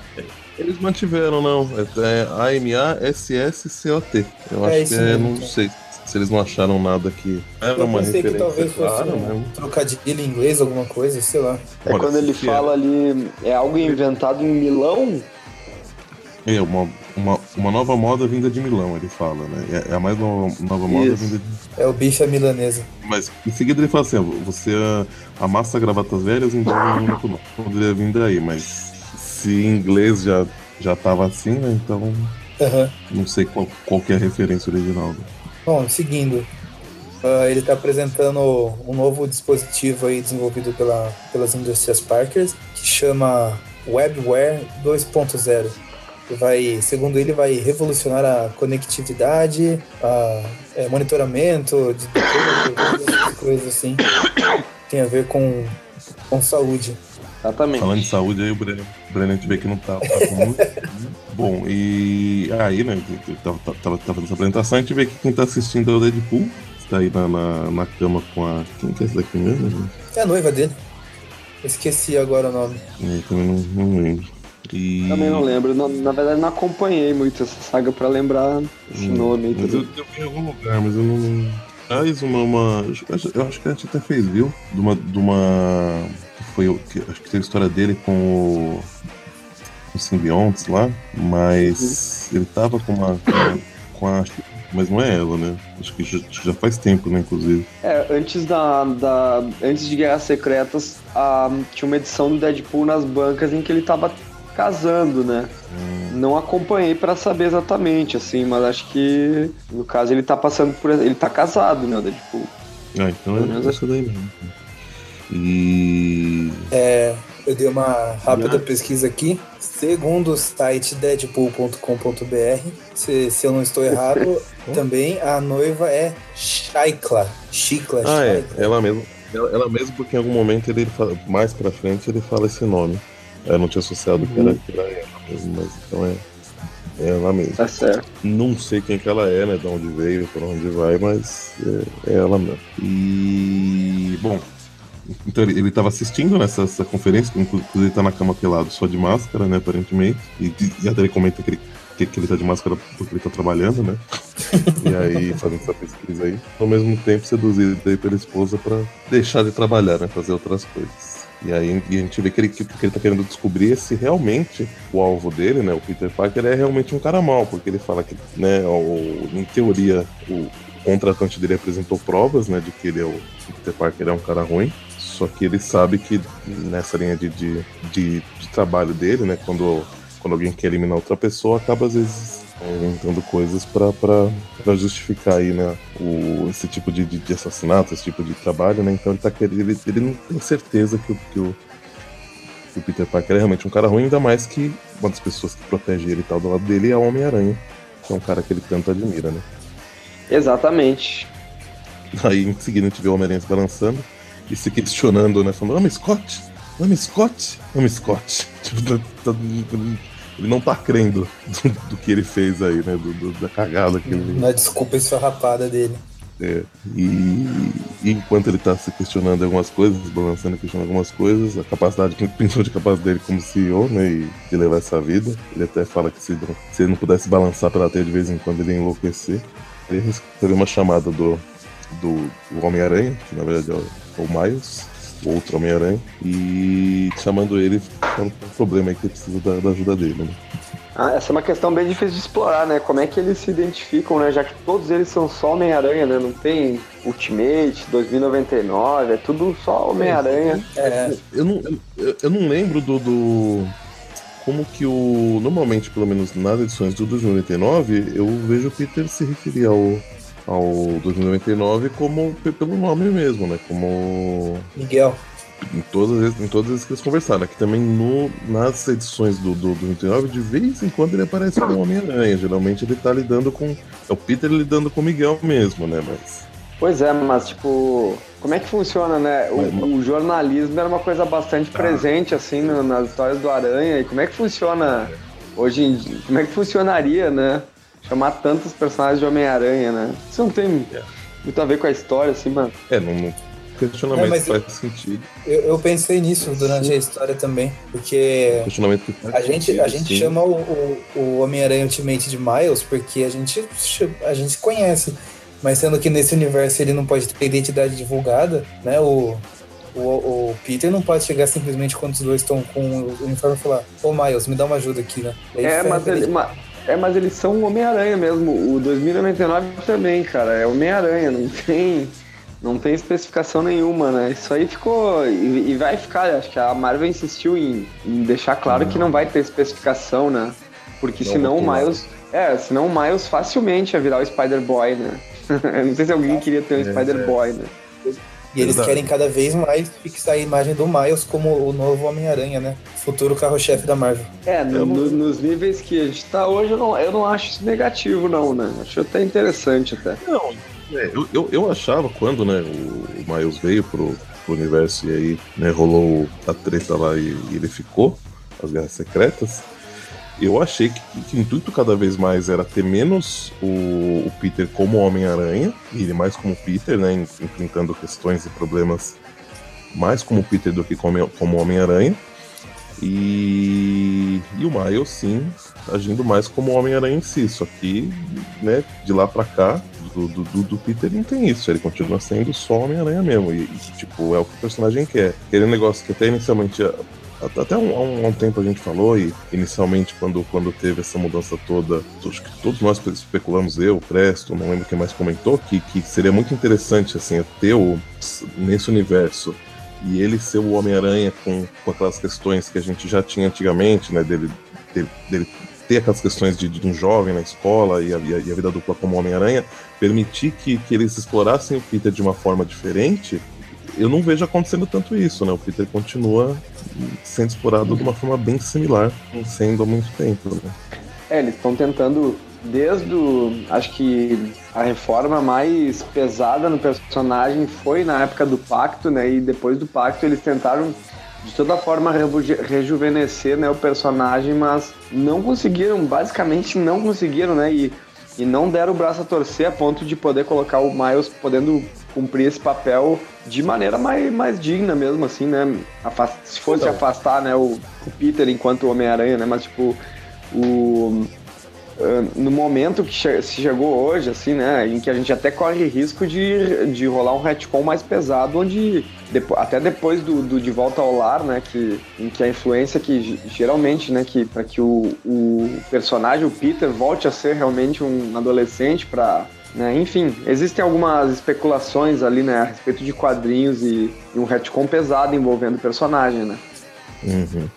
Eles mantiveram, não. É, é A-M-A-S-S-C-O-T. Eu é acho que é, não sei se eles não acharam nada que era eu uma pensei referência. que talvez fosse um né? trocadilho em inglês, alguma coisa, sei lá. É Olha, quando ele fala é. ali, é algo inventado em Milão? É, uma, uma, uma nova moda vinda de Milão, ele fala, né? É, é a mais nova, nova moda Isso. vinda de. É o bicho à milanesa. Mas em seguida ele fala assim: você amassa gravatas velhas um único nome. Poderia vir daí, mas se em inglês já, já tava assim, né? Então Aham. não sei qual, qual que é a referência original. né? Bom, seguindo. ah, ele está apresentando um novo dispositivo aí desenvolvido pela, pelas indústrias Parkers que chama WebWare 2.0. Que vai, segundo ele, vai revolucionar a conectividade, a é, monitoramento de todas coisas assim. Tem a ver com, com saúde. Exatamente. Falando de saúde, aí o Brennan, o Brennan a gente vê que não tá, tá com muito. Bom, e aí, né, eu tava, tava, tava fazendo essa apresentação, a gente vê que quem tá assistindo é o Deadpool, está aí na, na, na cama com a. Quem que é essa daqui mesmo? É a noiva dele. Esqueci agora o nome. É, também não, não lembro. E... Também não lembro. Na, na verdade, não acompanhei muito essa saga pra lembrar esse Hum, nome. Mas eu, eu vi em algum lugar, mas eu não. Faz uma. uma eu acho- que a gente até fez, viu? De uma. De uma que foi. Que, acho que tem a história dele com o. Com simbiontes lá, mas ele tava com uma. Com a- mas não é ela, né? Acho que já, já faz tempo, né, inclusive. É, antes da, da. Antes de Guerras Secretas, a, tinha uma edição do Deadpool nas bancas em que ele tava casando, né? Não acompanhei pra saber exatamente, assim, mas acho que no caso ele tá passando por. Ele tá casado, né, o Deadpool. Ah, então é essa daí mesmo. E. É, eu dei uma rápida pesquisa aqui. Segundo o site deadpool.com.br, se, se eu não estou errado, também a noiva é Shaikla. Shikla, Ah, é, Shaikla. ela mesmo. Ela, ela mesmo, porque em algum momento ele fala, mais pra frente ele fala esse nome. Eu não tinha associado que, era, Uhum. que era ela mesmo, mas então é, é ela mesmo. Tá certo. Não sei quem que ela é, né? De onde veio, pra onde vai, mas é, é ela mesmo. E. Bom. Então ele, ele tava assistindo nessa essa conferência, inclusive ele tá na cama pelado só de máscara, né, aparentemente. E, e até ele comenta que ele, que, que ele tá de máscara porque ele tá trabalhando, né? e aí fazendo essa pesquisa aí. Ao mesmo tempo seduzido aí pela esposa pra deixar de trabalhar, né? Fazer outras coisas. E aí e a gente vê que ele, que, ele tá querendo descobrir é se realmente o alvo dele, né, o Peter Parker, é realmente um cara mau, porque ele fala que, né, o, em teoria, o contratante dele apresentou provas, né, de que ele é o Peter Parker é um cara ruim. Só que ele sabe que nessa linha de, de, de, de trabalho dele, né, quando, quando alguém quer eliminar outra pessoa, acaba às vezes inventando coisas pra- pra pra justificar aí, né, o, esse tipo de, de, assassinato, esse tipo de trabalho, né? Então ele tá querendo, ele, ele não tem certeza que, o- que o que o Peter Parker é realmente um cara ruim, ainda mais que uma das pessoas que protege ele e tal do lado dele é o Homem-Aranha, que é um cara que ele tanto admira, né? Exatamente. Aí em seguida a gente vê o Homem-Aranha se balançando e se questionando, né? Falando, Homem Scott, Homem Scott, Homem Scott. Tipo, tá- tá- ele não tá crendo do, do que ele fez aí, né? Do, do- da cagada que ele Na desculpa esfarrapada dele. É, e, e enquanto ele tá se questionando algumas coisas, balançando e questionando algumas coisas, a capacidade, principalmente a capacidade dele como CEO, né, e de levar essa vida, ele até fala que se, se ele não pudesse balançar pela teia de vez em quando ele ia enlouquecer. Ele recebeu uma chamada do, do, do Homem-Aranha, que na verdade é o, é o Miles, outro Homem-Aranha, e chamando ele, falando que tem um problema aí que precisa da, da ajuda dele, né. Ah, essa é uma questão bem difícil de explorar, né? Como é que eles se identificam, né? Já que todos eles são só Homem-Aranha, né? Não tem Ultimate, 2099, é tudo só Homem-Aranha. É, Eu não, eu, eu não lembro do, do- Como que o. Normalmente, pelo menos nas edições do 2099, eu vejo o Peter se referir ao, ao 2099 como pe- pelo nome mesmo, né? Como. Miguel. Em todas, as- em todas as que eles conversaram. Aqui também no, nas edições do, do, do 29, de vez em quando ele aparece com o Homem-Aranha. Geralmente ele tá lidando com. É o Peter lidando com o Miguel mesmo, né? Mas. Pois é, mas tipo, como é que funciona, né? O, Mas- o jornalismo era uma coisa bastante Tá. presente, assim, no- nas histórias do Aranha. E como é que funciona hoje em dia? Como é que funcionaria, né? Chamar tantos personagens de Homem-Aranha, né? Isso não tem É. muito a ver com a história, assim, mano. É, não. não questionamento É, mas- faz sentido. Eu, eu pensei nisso durante a história também, porque Questionamento a gente, a sentido, gente sim. chama o, o, o Homem-Aranha Ultimate de Miles porque a gente, a gente conhece. Mas sendo que nesse universo ele não pode ter identidade divulgada, né? O, O, o, Peter não pode chegar simplesmente quando os dois estão com o uniforme e falar: Ô Miles, me dá uma ajuda aqui, né? é, mas ele, mas, é, mas eles são Homem-Aranha mesmo. O 2099 também, cara. É Homem-Aranha, não tem. Não tem especificação nenhuma, né? Isso aí ficou. E, e vai ficar, acho que a Marvel insistiu em, em deixar claro que não vai ter especificação, né? Porque não senão o Miles. É, senão o Miles facilmente ia virar o Spider-Boy, né? não sei se alguém queria ter um é, Spider-Boy, né? E eles Exato. querem cada vez mais fixar a imagem do Miles como o novo Homem-Aranha, né? Futuro carro-chefe da Marvel. É, no, no, nos níveis que a gente tá hoje, eu não, eu não acho isso negativo, não, né? Acho até interessante até. Não, é, eu, eu, eu, achava quando, né, o, o Miles veio pro, pro universo e aí, né, rolou a treta lá e, e ele ficou, as guerras secretas eu achei que, que, o intuito cada vez mais era ter menos o, o Peter como Homem-Aranha, e ele mais como Peter, né, enfrentando questões e problemas mais como Peter do que como, como Homem-Aranha. E, e o Miles, sim, agindo mais como Homem-Aranha em si. Só que, né, de lá pra cá, do, do, do, Peter não tem isso. Ele continua sendo só Homem-Aranha mesmo. E, e, tipo, é o que o personagem quer. Aquele negócio que até inicialmente até um, um, um, tempo a gente falou, e inicialmente, quando, quando teve essa mudança toda, acho que todos nós especulamos, eu, Presto, não lembro quem mais comentou, que, que seria muito interessante, assim, ter o, nesse universo e ele ser o Homem-Aranha com, com aquelas questões que a gente já tinha antigamente, né, dele, dele, dele ter aquelas questões de, de, um jovem na escola e a, e a vida dupla como Homem-Aranha, permitir que, que eles explorassem o Peter de uma forma diferente eu não vejo acontecendo tanto isso, né? O Peter continua sendo explorado de uma forma bem similar, sendo há muito tempo, né? É, eles estão tentando, desde o. Acho que a reforma mais pesada no personagem foi na época do pacto, né? E depois do pacto eles tentaram de toda forma rejuvenescer né, o personagem, mas não conseguiram, basicamente não conseguiram, né? E, e não deram o braço a torcer a ponto de poder colocar o Miles podendo cumprir esse papel de maneira mais, mais digna mesmo, assim, né? Afast, se fosse então. afastar, né, o, o Peter enquanto Homem-Aranha, né? Mas, tipo, o... Uh, no momento que che se chegou hoje, assim, né, em que a gente até corre risco de, de rolar um retcon mais pesado, onde depo até depois do, do, De Volta ao Lar, né, que, em que a influência que geralmente, né, que para que o, o personagem, o Peter, volte a ser realmente um adolescente para né? Enfim, existem algumas especulações ali né, a respeito de quadrinhos e, e um retcon pesado envolvendo o personagem, né? Uhum.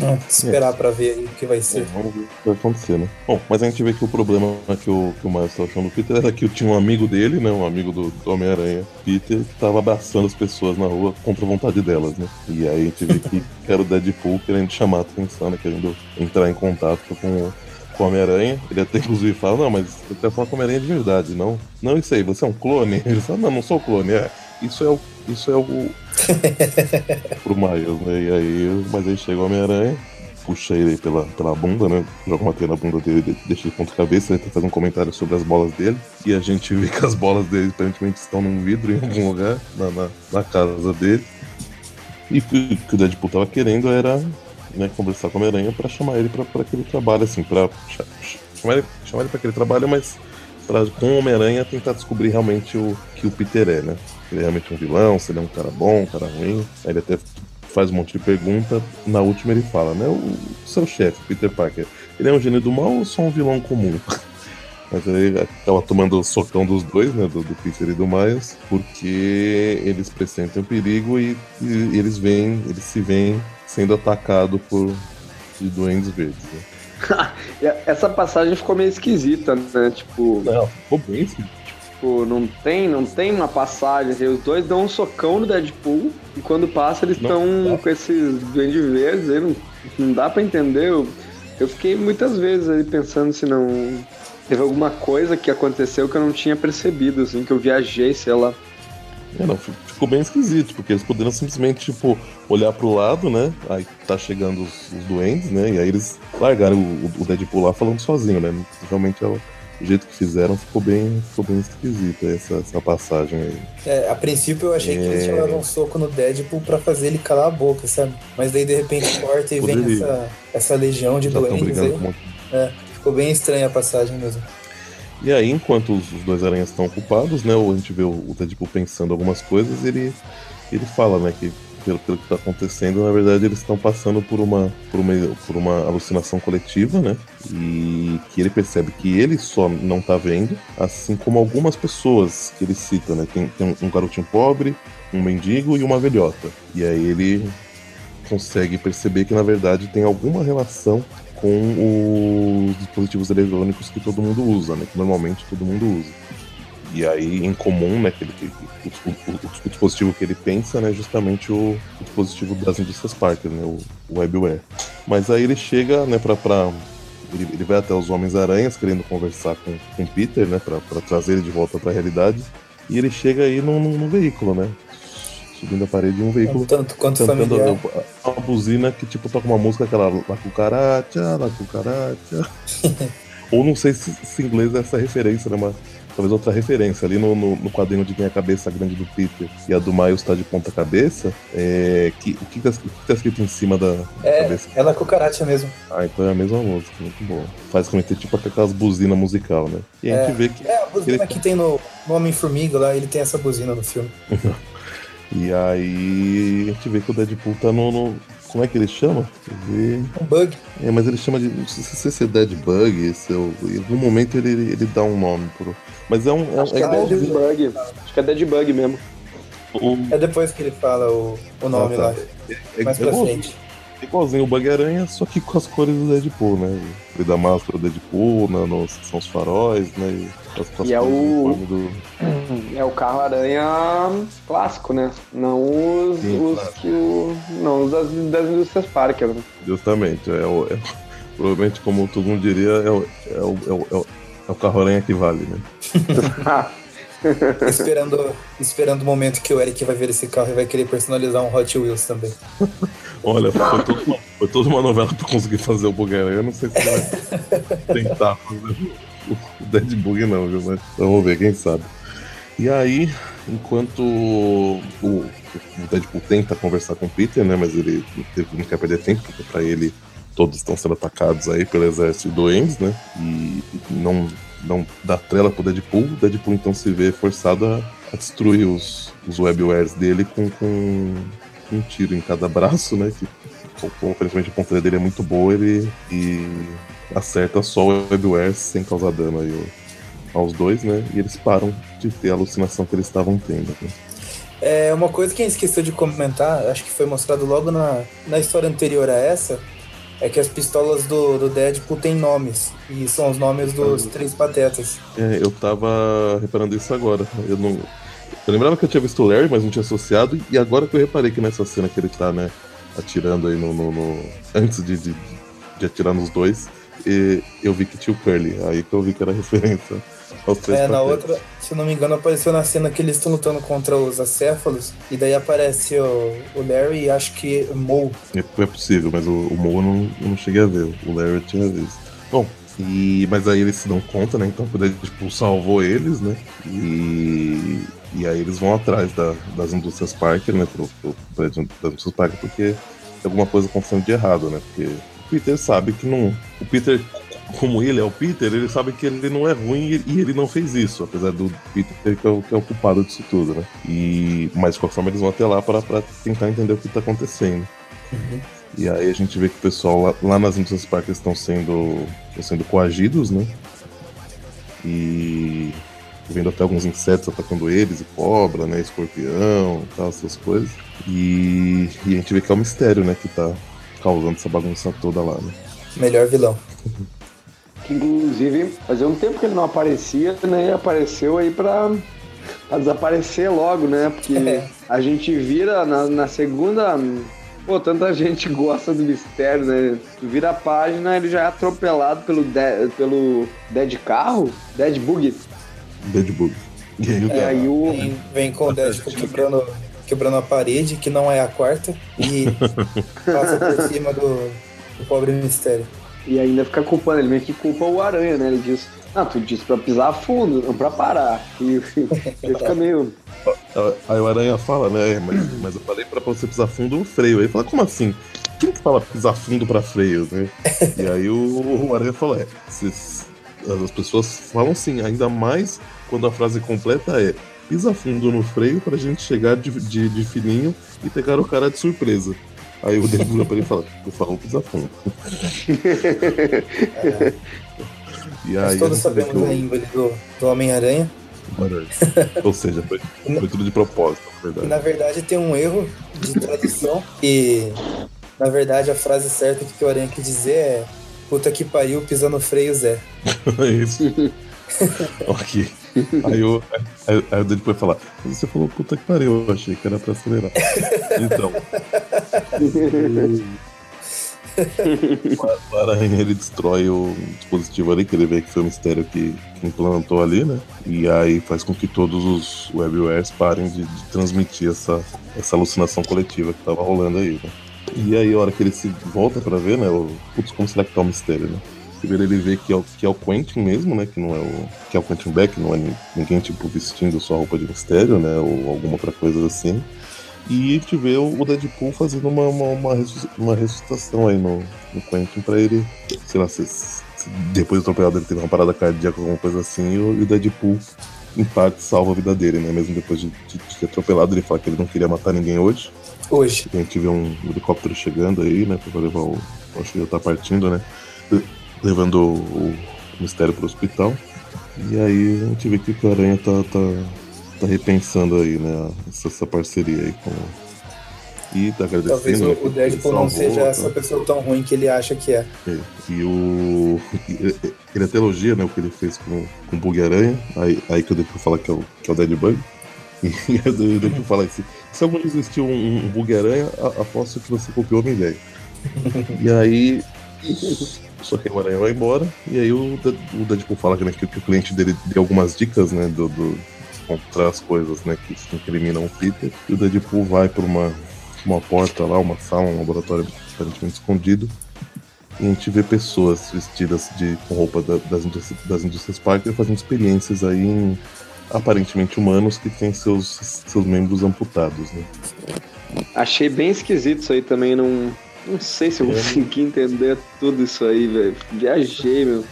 É, esperar é. pra ver aí o que vai ser. É, vamos ver o que vai acontecer, né? Bom, mas a gente vê que o problema que o, que o Miles estava achando do Peter era que tinha um amigo dele, né? Um amigo do, do Homem-Aranha, Peter, que tava abraçando as pessoas na rua contra a vontade delas, né? E aí a gente vê que, que era o Deadpool querendo chamar a atenção, né? Querendo entrar em contato com com o Homem-Aranha. Ele até inclusive fala, não, mas eu quero falar com o Homem-Aranha de verdade, não. Não isso aí, você é um clone? Ele fala, não, não sou clone, é. Isso é o. Isso é o. pro Miles, né? E aí, mas aí chega o Homem-Aranha, puxa ele pela, pela bunda, né? Joga uma teia na bunda dele, deixa ele ponto cabeça, ele faz um comentário sobre as bolas dele. E a gente vê que as bolas dele aparentemente estão num vidro em algum lugar, na, na, na casa dele. E o que o Deadpool tava querendo era né, conversar com o Homem-Aranha pra chamar ele pra aquele trabalho, assim, pra chamar ele, chamar ele pra aquele trabalho, mas pra, com o Homem-Aranha tentar descobrir realmente o que o Peter é, né? Se ele é realmente um vilão, se ele é um cara bom, um cara ruim. Aí ele até faz um monte de pergunta. Na última ele fala, né? O seu chefe, Peter Parker, ele é um gênio do mal ou só um vilão comum? Mas aí acaba tomando o socão dos dois, né? Do, do Peter e do Miles, porque eles pressentem o perigo e, e eles vêm, eles se veem sendo atacado por de duendes verdes. Né? Essa passagem ficou meio esquisita, né? Tipo. Não, ficou bem esquisita. Tipo, não tem, não tem uma passagem, assim, os dois dão um socão no Deadpool e quando passa eles estão com esses duendes verdes, aí não, não dá para entender. Eu, eu fiquei muitas vezes aí pensando se não teve alguma coisa que aconteceu que eu não tinha percebido, assim, que eu viajei, sei lá. É, não, ficou bem esquisito, porque eles poderiam simplesmente, tipo, olhar pro lado, né? Aí tá chegando os, os doentes, né? E aí eles largaram o, o Deadpool lá falando sozinho, né? Realmente é o, jeito que fizeram ficou bem, ficou bem esquisita essa, essa passagem aí. É, a princípio eu achei é... que eles tinham dado um soco no Deadpool pra fazer ele calar a boca, sabe? Mas daí de repente corta e Poderia. vem essa, essa legião de Já doentes aí. Um é, ficou bem estranha a passagem mesmo. E aí, enquanto os, dois aranhas estão ocupados, né? A gente vê o, o Deadpool pensando algumas coisas, ele ele fala, né, que pelo, pelo que está acontecendo, na verdade eles estão passando por uma, por, uma, por uma alucinação coletiva, né? E que ele percebe que ele só não está vendo, assim como algumas pessoas que ele cita, né? Tem, tem um garotinho pobre, um mendigo e uma velhota. E aí ele consegue perceber que na verdade tem alguma relação com os dispositivos eletrônicos que todo mundo usa, né? Que normalmente todo mundo usa. E aí, em comum, né, que ele, o, o, o, dispositivo que ele pensa né, é justamente o, o dispositivo das indústrias Parker, né, o, o WebWare. Mas aí ele chega, né, pra, pra ele, ele, vai até os Homens-Aranhas querendo conversar com, com Peter, né, pra, pra trazer ele de volta pra realidade. E ele chega aí num veículo, né, subindo a parede de um veículo. Tanto quanto cantando uma buzina que tipo toca uma música aquela La Cucaracha, La Cucaracha. Ou não sei se, se em inglês é essa referência, né? Mas talvez outra referência ali no, no, no, quadrinho de quem é a cabeça grande do Peter e a do Miles está de ponta cabeça. É, que, o que está tá escrito em cima da, é, cabeça? É na cucaracha mesmo. Ah, então é a mesma música, muito boa. Faz cometer tipo aquelas buzinas musical, né? E a é, gente vê que. É, a buzina ele... que tem no, no Homem-Formiga lá, ele tem essa buzina no filme. e aí a gente vê que o Deadpool tá no, no como é que ele chama? Um bug. É, mas ele chama de. Não sei se é Dead Bug, se em algum momento ele, ele dá um nome pro. Mas é um. É Acho é, que é, é Dead Bug. Acho que é Dead Bug mesmo. É depois que ele fala o, o nome ah, tá. lá. É, é, Mais pra é frente. É igualzinho o Bug-Aranha, só que com as cores do Deadpool, né? Ele dá máscara do Deadpool, né? No, são os faróis, né? E, as, as e é o. Do... É o carro-aranha clássico, né? Não os, Sim, os claro. que o. Não os das, das indústrias Parker, né? Justamente. É o, é, provavelmente, como todo mundo diria, é o, é o, é o, é o, é o carro-aranha que vale, né? esperando, esperando o momento que o Eric vai ver esse carro e vai querer personalizar um Hot Wheels também. Olha, foi toda, uma, foi toda uma novela pra conseguir fazer o Bug Eu não sei se vai tentar fazer o Dead Bug, não, viu? Mas vamos ver, quem sabe. E aí, enquanto o, o Deadpool tenta conversar com o Peter, né? Mas ele não quer perder tempo, porque pra ele todos estão sendo atacados aí pelo exército do Endes, né? E não, não dá trela pro Deadpool. O Deadpool então se vê forçado a, a destruir os, os webwares dele com, com um tiro em cada braço, né? Que, aparentemente a ponteira dele é muito boa, ele e acerta só o webware sem causar dano aí aos dois, né? E eles param de ter a alucinação que eles estavam tendo. Né? É uma coisa que a gente esqueceu de comentar, acho que foi mostrado logo na, na história anterior a essa, é que as pistolas do, do Deadpool têm nomes. E são os nomes dos três patetas. É, eu tava reparando isso agora. Eu não. Eu lembrava que eu tinha visto o Larry, mas não tinha associado. E agora que eu reparei que nessa cena que ele tá, né, atirando aí no. no, no... antes de, de, de, atirar nos dois, eu vi que tinha o Curly. Aí que eu vi que era referência três É, na outra, se não me engano, apareceu na cena que eles estão lutando contra os acéfalos. E daí aparece o, o Larry e acho que o Mo. É, é possível, mas o, o Mo eu não, eu não cheguei a ver. O Larry eu tinha visto. Bom, e, mas aí eles se dão conta, né? Então o Deadpool salvou eles, né? E, e aí eles vão atrás da, das indústrias Parker, né? Pro, pro prédio das indústrias Parker, porque alguma coisa acontecendo de errado, né? Porque o Peter sabe que não. O Peter, como ele é o Peter, ele sabe que ele não é ruim e ele não fez isso, apesar do Peter que é o, que é o culpado disso tudo, né? E, mas de qualquer forma eles vão até lá para tentar entender o que está acontecendo. Uhum. E aí a gente vê que o pessoal lá, lá nas indústrias Parker estão sendo, estão sendo coagidos, né? E vendo até alguns insetos atacando eles, e cobra, né? Escorpião, tal, essas coisas. E, e a gente vê que é o mistério, né? Que tá causando essa bagunça toda lá, né? Melhor vilão. que inclusive fazia um tempo que ele não aparecia, né? E apareceu aí pra, pra desaparecer logo, né? Porque é. a gente vira na, na segunda Pô, tanta gente gosta do mistério, né? Tu vira a página, ele já é atropelado pelo, de, pelo Dead Carro, Dead Bug. Dead Bug. E aí, é, aí o... vem, vem com o Deadpool quebrando, quebrando a parede, que não é a quarta, e passa por cima do, do pobre mistério. E ainda fica culpando, ele meio que culpa o Aranha, né? Ele diz, ah, tu disse pra pisar fundo, não pra parar. E ele fica meio. Aí o Aranha fala, né? Mas, mas eu falei pra você pisar fundo no freio. Aí fala, como assim? Quem que fala pisar fundo pra freio, né? E aí o, o Aranha fala, é, as pessoas falam sim, ainda mais quando a frase completa é pisa fundo no freio pra gente chegar de, de, de fininho e pegar o cara de surpresa. Aí o Deadpool vira pra ele e fala, por favor, pisa fundo. É. E Nós aí todos a gente vê sabemos que a índole do, do Homem-Aranha. Ou seja, foi, foi tudo de propósito, na E verdade. na verdade tem um erro de tradução. E na verdade a frase certa que o Aranha quer dizer é puta que pariu, pisa no freio Zé. É isso. ok. Aí, o, aí, aí vai falar, mas você falou puta que pariu, eu achei que era pra acelerar. Então. Aranha ele destrói o dispositivo ali, que ele vê que foi o mistério que, que implantou ali, né? E aí faz com que todos os webwares parem de, de transmitir essa, essa alucinação coletiva que tava rolando aí, né? E aí, a hora que ele se volta pra ver, né? Putz, como será que tá o mistério, né? Primeiro ele vê que é, o, que é o Quentin mesmo, né? Que não é o. Que é o Quentin Beck, não é ni- ninguém, tipo, vestindo sua roupa de mistério, né? Ou alguma outra coisa assim. E a gente vê o Deadpool fazendo uma, uma, uma, ressus- uma ressuscitação aí no, no Quentin pra ele, sei lá, se, se depois do atropelado ele teve uma parada cardíaca, alguma coisa assim, e o, e o Deadpool, em parte, salva a vida dele, né? Mesmo depois de, de, de ter atropelado, ele fala que ele não queria matar ninguém hoje. Hoje. A gente vê um helicóptero chegando aí, né? Pra levar o. Acho que já tá partindo, né? Le- Levando o, o mistério pro hospital. E aí a gente vê que o Aranha tá, tá, tá repensando aí, né? Essa, essa parceria aí com. E tá agradecendo. Talvez né, o, o Deadpool não seja tá? essa pessoa tão ruim que ele acha que é. É, E o. Ele até elogia, né, o que ele fez com, com o Bug Aranha. Aí, aí que o Deadpool fala que é o, que é o Dead Bug. E aí o Deadpool fala assim: se algum dia existiu um, um Bug Aranha, aposto que você copiou a minha ideia. e aí. Só que o Aranha vai embora. E aí o, o Deadpool fala né, que, que o cliente dele deu algumas dicas, né, do. do contra as coisas, né, que incriminam o Peter. E o Deadpool vai por uma, uma porta lá, uma sala, um laboratório aparentemente escondido. E a gente vê pessoas vestidas de, com roupa da- das, indústrias, das indústrias Parker fazendo experiências aí em aparentemente humanos que têm seus, seus membros amputados, né? Achei bem esquisito isso aí também, não. Não sei se eu É. consegui entender tudo isso aí, velho. Viajei, meu.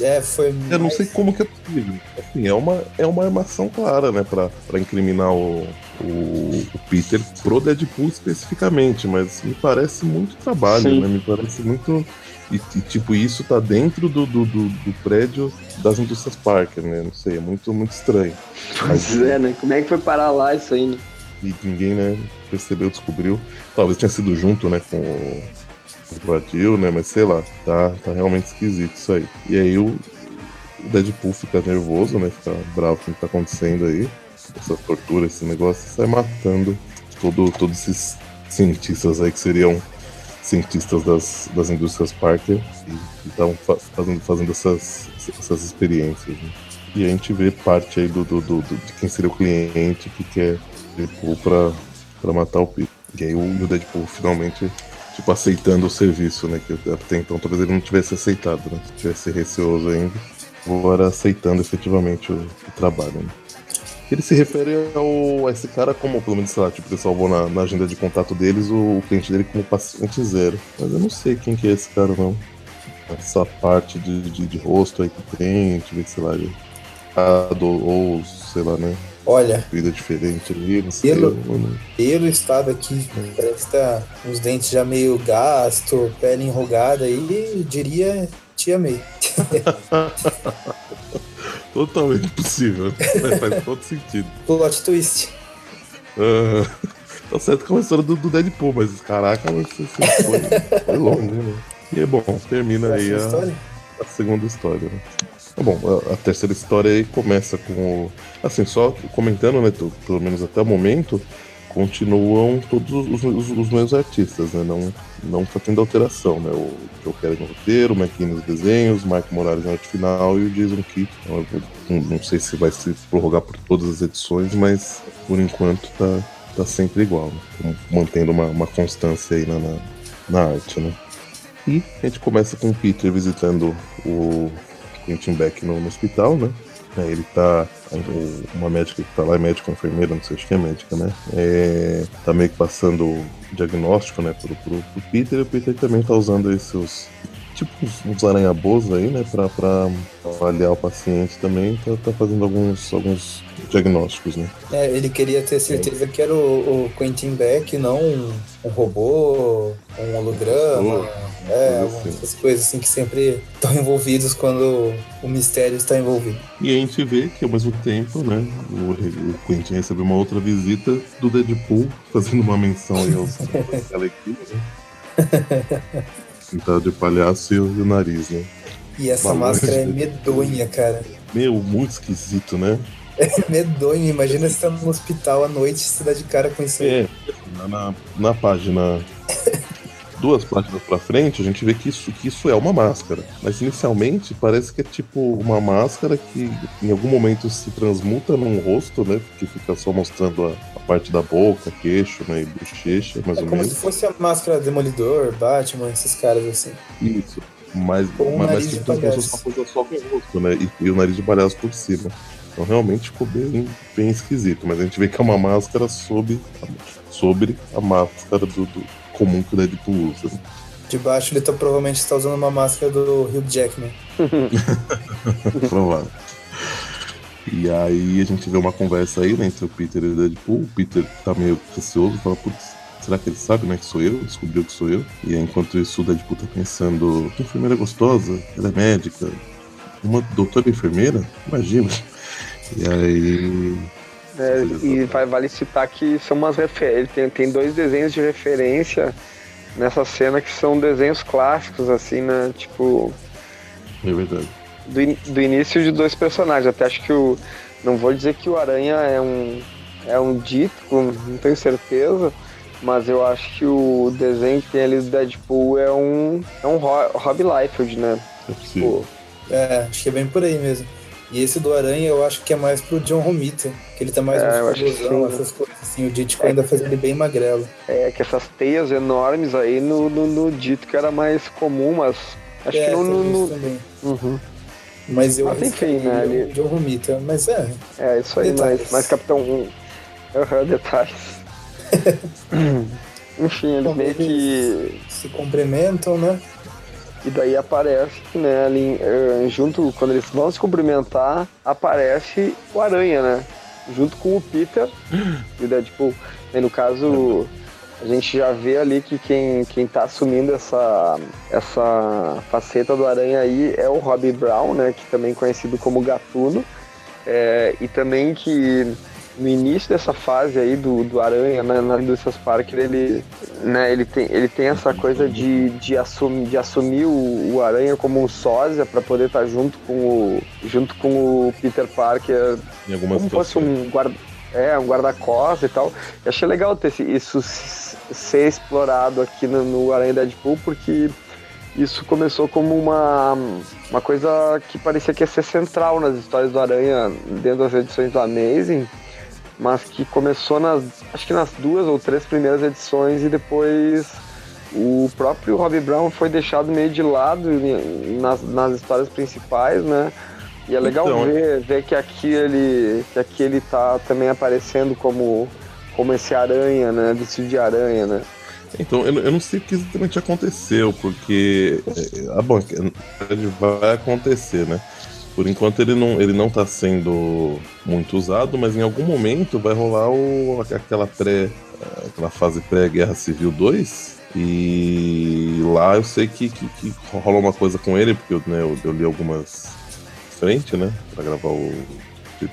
É, foi. Eu não sei como que é possível. Assim, é uma, é uma armação clara, né, pra, pra incriminar o, o, o Peter pro Deadpool especificamente, mas me parece muito trabalho, Sim. né? Me parece muito. E, e, tipo, isso tá dentro do, do, do, do prédio das indústrias Parker, né? Não sei, é muito, muito estranho. Pois é, né? Como é que foi parar lá isso aí, né? E ninguém, né, percebeu, descobriu. Talvez tenha sido junto, né, com o, com né, mas sei lá, tá, tá realmente esquisito isso aí. E aí o, Deadpool fica nervoso, né, fica bravo com o que tá acontecendo aí, essa tortura, esse negócio, e sai matando todo, todos esses cientistas aí que seriam cientistas das, das indústrias Parker e estão fa fazendo, fazendo essas, essas experiências. né. E a gente vê parte aí do, do, do- do- de quem seria o cliente que quer Deadpool pra, pra matar o Peter. E aí o, Deadpool finalmente, tipo, aceitando o serviço, né? Que até então talvez ele não tivesse aceitado, né? Tivesse receoso ainda. Agora aceitando efetivamente o, o trabalho, né? Ele se refere ao, a esse cara como, pelo menos, sei lá, tipo, ele salvou na, na agenda de contato deles o, o cliente dele como paciente zero. Mas eu não sei quem que é esse cara, não. Essa parte de, de, de rosto aí que tem, vê, sei lá, ou, ou sei lá, né? Olha, Vida diferente ali, não sei. Pelo- pelo estado aqui, parece que tá os dentes já meio gasto, pele enrugada aí, diria tia May. Totalmente possível. né? Faz todo sentido. Plot twist. Ah, tá certo que é uma história do, do Deadpool, mas caraca, você, você foi, foi longe, né? E é bom, termina aí Essa a, história? a segunda história, né? Tá bom, a, terceira história aí começa com. Assim, só comentando, né? Pelo menos até o momento, continuam todos os, os, os mesmos artistas, né? Não, não tá tendo alteração, né? O Joe Kelly no roteiro, o McKinney nos desenhos, o Mark Morales na arte final e o Jason eu não, não sei se vai se prorrogar por todas as edições, mas por enquanto tá, tá sempre igual, né? Mantendo uma, uma constância aí na, na, na arte, né? E a gente começa com o Peter visitando o Quentin Beck no, no hospital, né? Aí ele tá. Uma médica que tá lá é médica, enfermeira, não sei, que é médica, né? É, tá meio que passando o diagnóstico, né, pro, pro, pro Peter, e o Peter também tá usando esses. Tipo uns, uns aranha-boas aí, né? Pra, pra avaliar o paciente também, tá, tá fazendo alguns, alguns diagnósticos, né? É, ele queria ter certeza que era o, o Quentin Beck, não um, um robô, um holograma, oh, é, assim. coisas assim que sempre estão envolvidos quando o mistério está envolvido. E a gente vê que ao mesmo tempo, né, o, o Quentin recebe uma outra visita do Deadpool fazendo uma menção aí aos equipe, né? Pintado de palhaço e o, e o nariz, né? E essa máscara é medonha, cara. Meu, muito esquisito, né? É medonho, imagina você tá no hospital à noite e você dá de cara com isso aí. É, na, na página. duas páginas pra frente, a gente vê que isso, que isso é uma máscara. Mas inicialmente parece que é tipo uma máscara que em algum momento se transmuta num rosto, né? Que fica só mostrando a, a parte da boca, queixo, né? E bochecha, mais é ou como menos. se fosse a máscara Demolidor, Batman, esses caras assim. Isso. Mas, mas, mas tipo, uma coisa só com o rosto, né? E, e o nariz de palhaço por cima. Então realmente ficou bem, bem esquisito. Mas a gente vê que é uma máscara sobre, sobre a máscara do, do comum que o Deadpool usa. Né? De baixo ele tá, provavelmente está usando uma máscara do Hugh Jackman. Provável. E aí a gente vê uma conversa aí né, entre o Peter e o Deadpool. O Peter tá meio receoso, fala, putz, será que ele sabe, né, que sou eu? Descobriu que sou eu. E aí, enquanto isso, o Deadpool tá pensando, que enfermeira gostosa, ela é médica, uma doutora enfermeira? Imagina. E aí. É, e vai, vale citar que são umas referências. Tem, tem dois desenhos de referência nessa cena que são desenhos clássicos, assim, né? Tipo. É verdade. Do, do início de dois personagens. Até acho que o. Não vou dizer que o Aranha é um. É um dito, não tenho certeza. Mas eu acho que o desenho que tem ali do Deadpool é um. É um Rob Liefeld, né? É possível. É, acho que é bem por aí mesmo. E esse do Aranha eu acho que é mais pro John Romita, que ele tá mais é, no explosão, essas coisas assim. O Dítico é. ainda faz ele bem magrelo. É, que essas teias enormes aí no, no, no que era mais comum, mas acho é, que no. no, no... Também. Uhum. Mas eu mas, enfim, né? Ele... John Romita, mas é. É, isso aí, mais, mais Capitão 1. Uhum, detalhes. enfim, eles meio que. Se complementam, né? E daí aparece, né, ali, eh, junto, quando eles vão se cumprimentar, aparece o Aranha, né? Junto com o Peter e o Deadpool. E no caso, a gente já vê ali que quem, quem tá assumindo essa, essa faceta do Aranha aí é o Robbie Brown, né? Que também é conhecido como Gatuno. É, e também que no início dessa fase aí do, do Aranha né, na Indústrias Parker, ele, né, ele, tem, ele tem essa coisa de, de, assumir, de assumir o, o Aranha como um sósia para poder estar tá junto com o junto com o Peter Parker como situações. fosse um guarda é, um guarda-costas e tal. Eu achei legal ter isso ser explorado aqui no, no Aranha Deadpool, porque isso começou como uma, uma coisa que parecia que ia ser central nas histórias do Aranha dentro das edições do Amazing mas que começou nas, acho que nas duas ou três primeiras edições e depois o próprio Robbie Brown foi deixado meio de lado nas, nas histórias principais, né? E é legal então, ver, ver que aqui ele que aqui ele tá também aparecendo como como esse aranha, né? Vestido de aranha, né? Então, eu, eu não sei o que exatamente aconteceu, porque. Ah, bom, vai acontecer, né? Por enquanto ele não, ele não tá sendo muito usado, mas em algum momento vai rolar o, aquela pré. aquela fase pré-Guerra Civil 2. E lá eu sei que, que, que rola uma coisa com ele, porque eu, né, eu, eu li algumas frente, né? Pra gravar o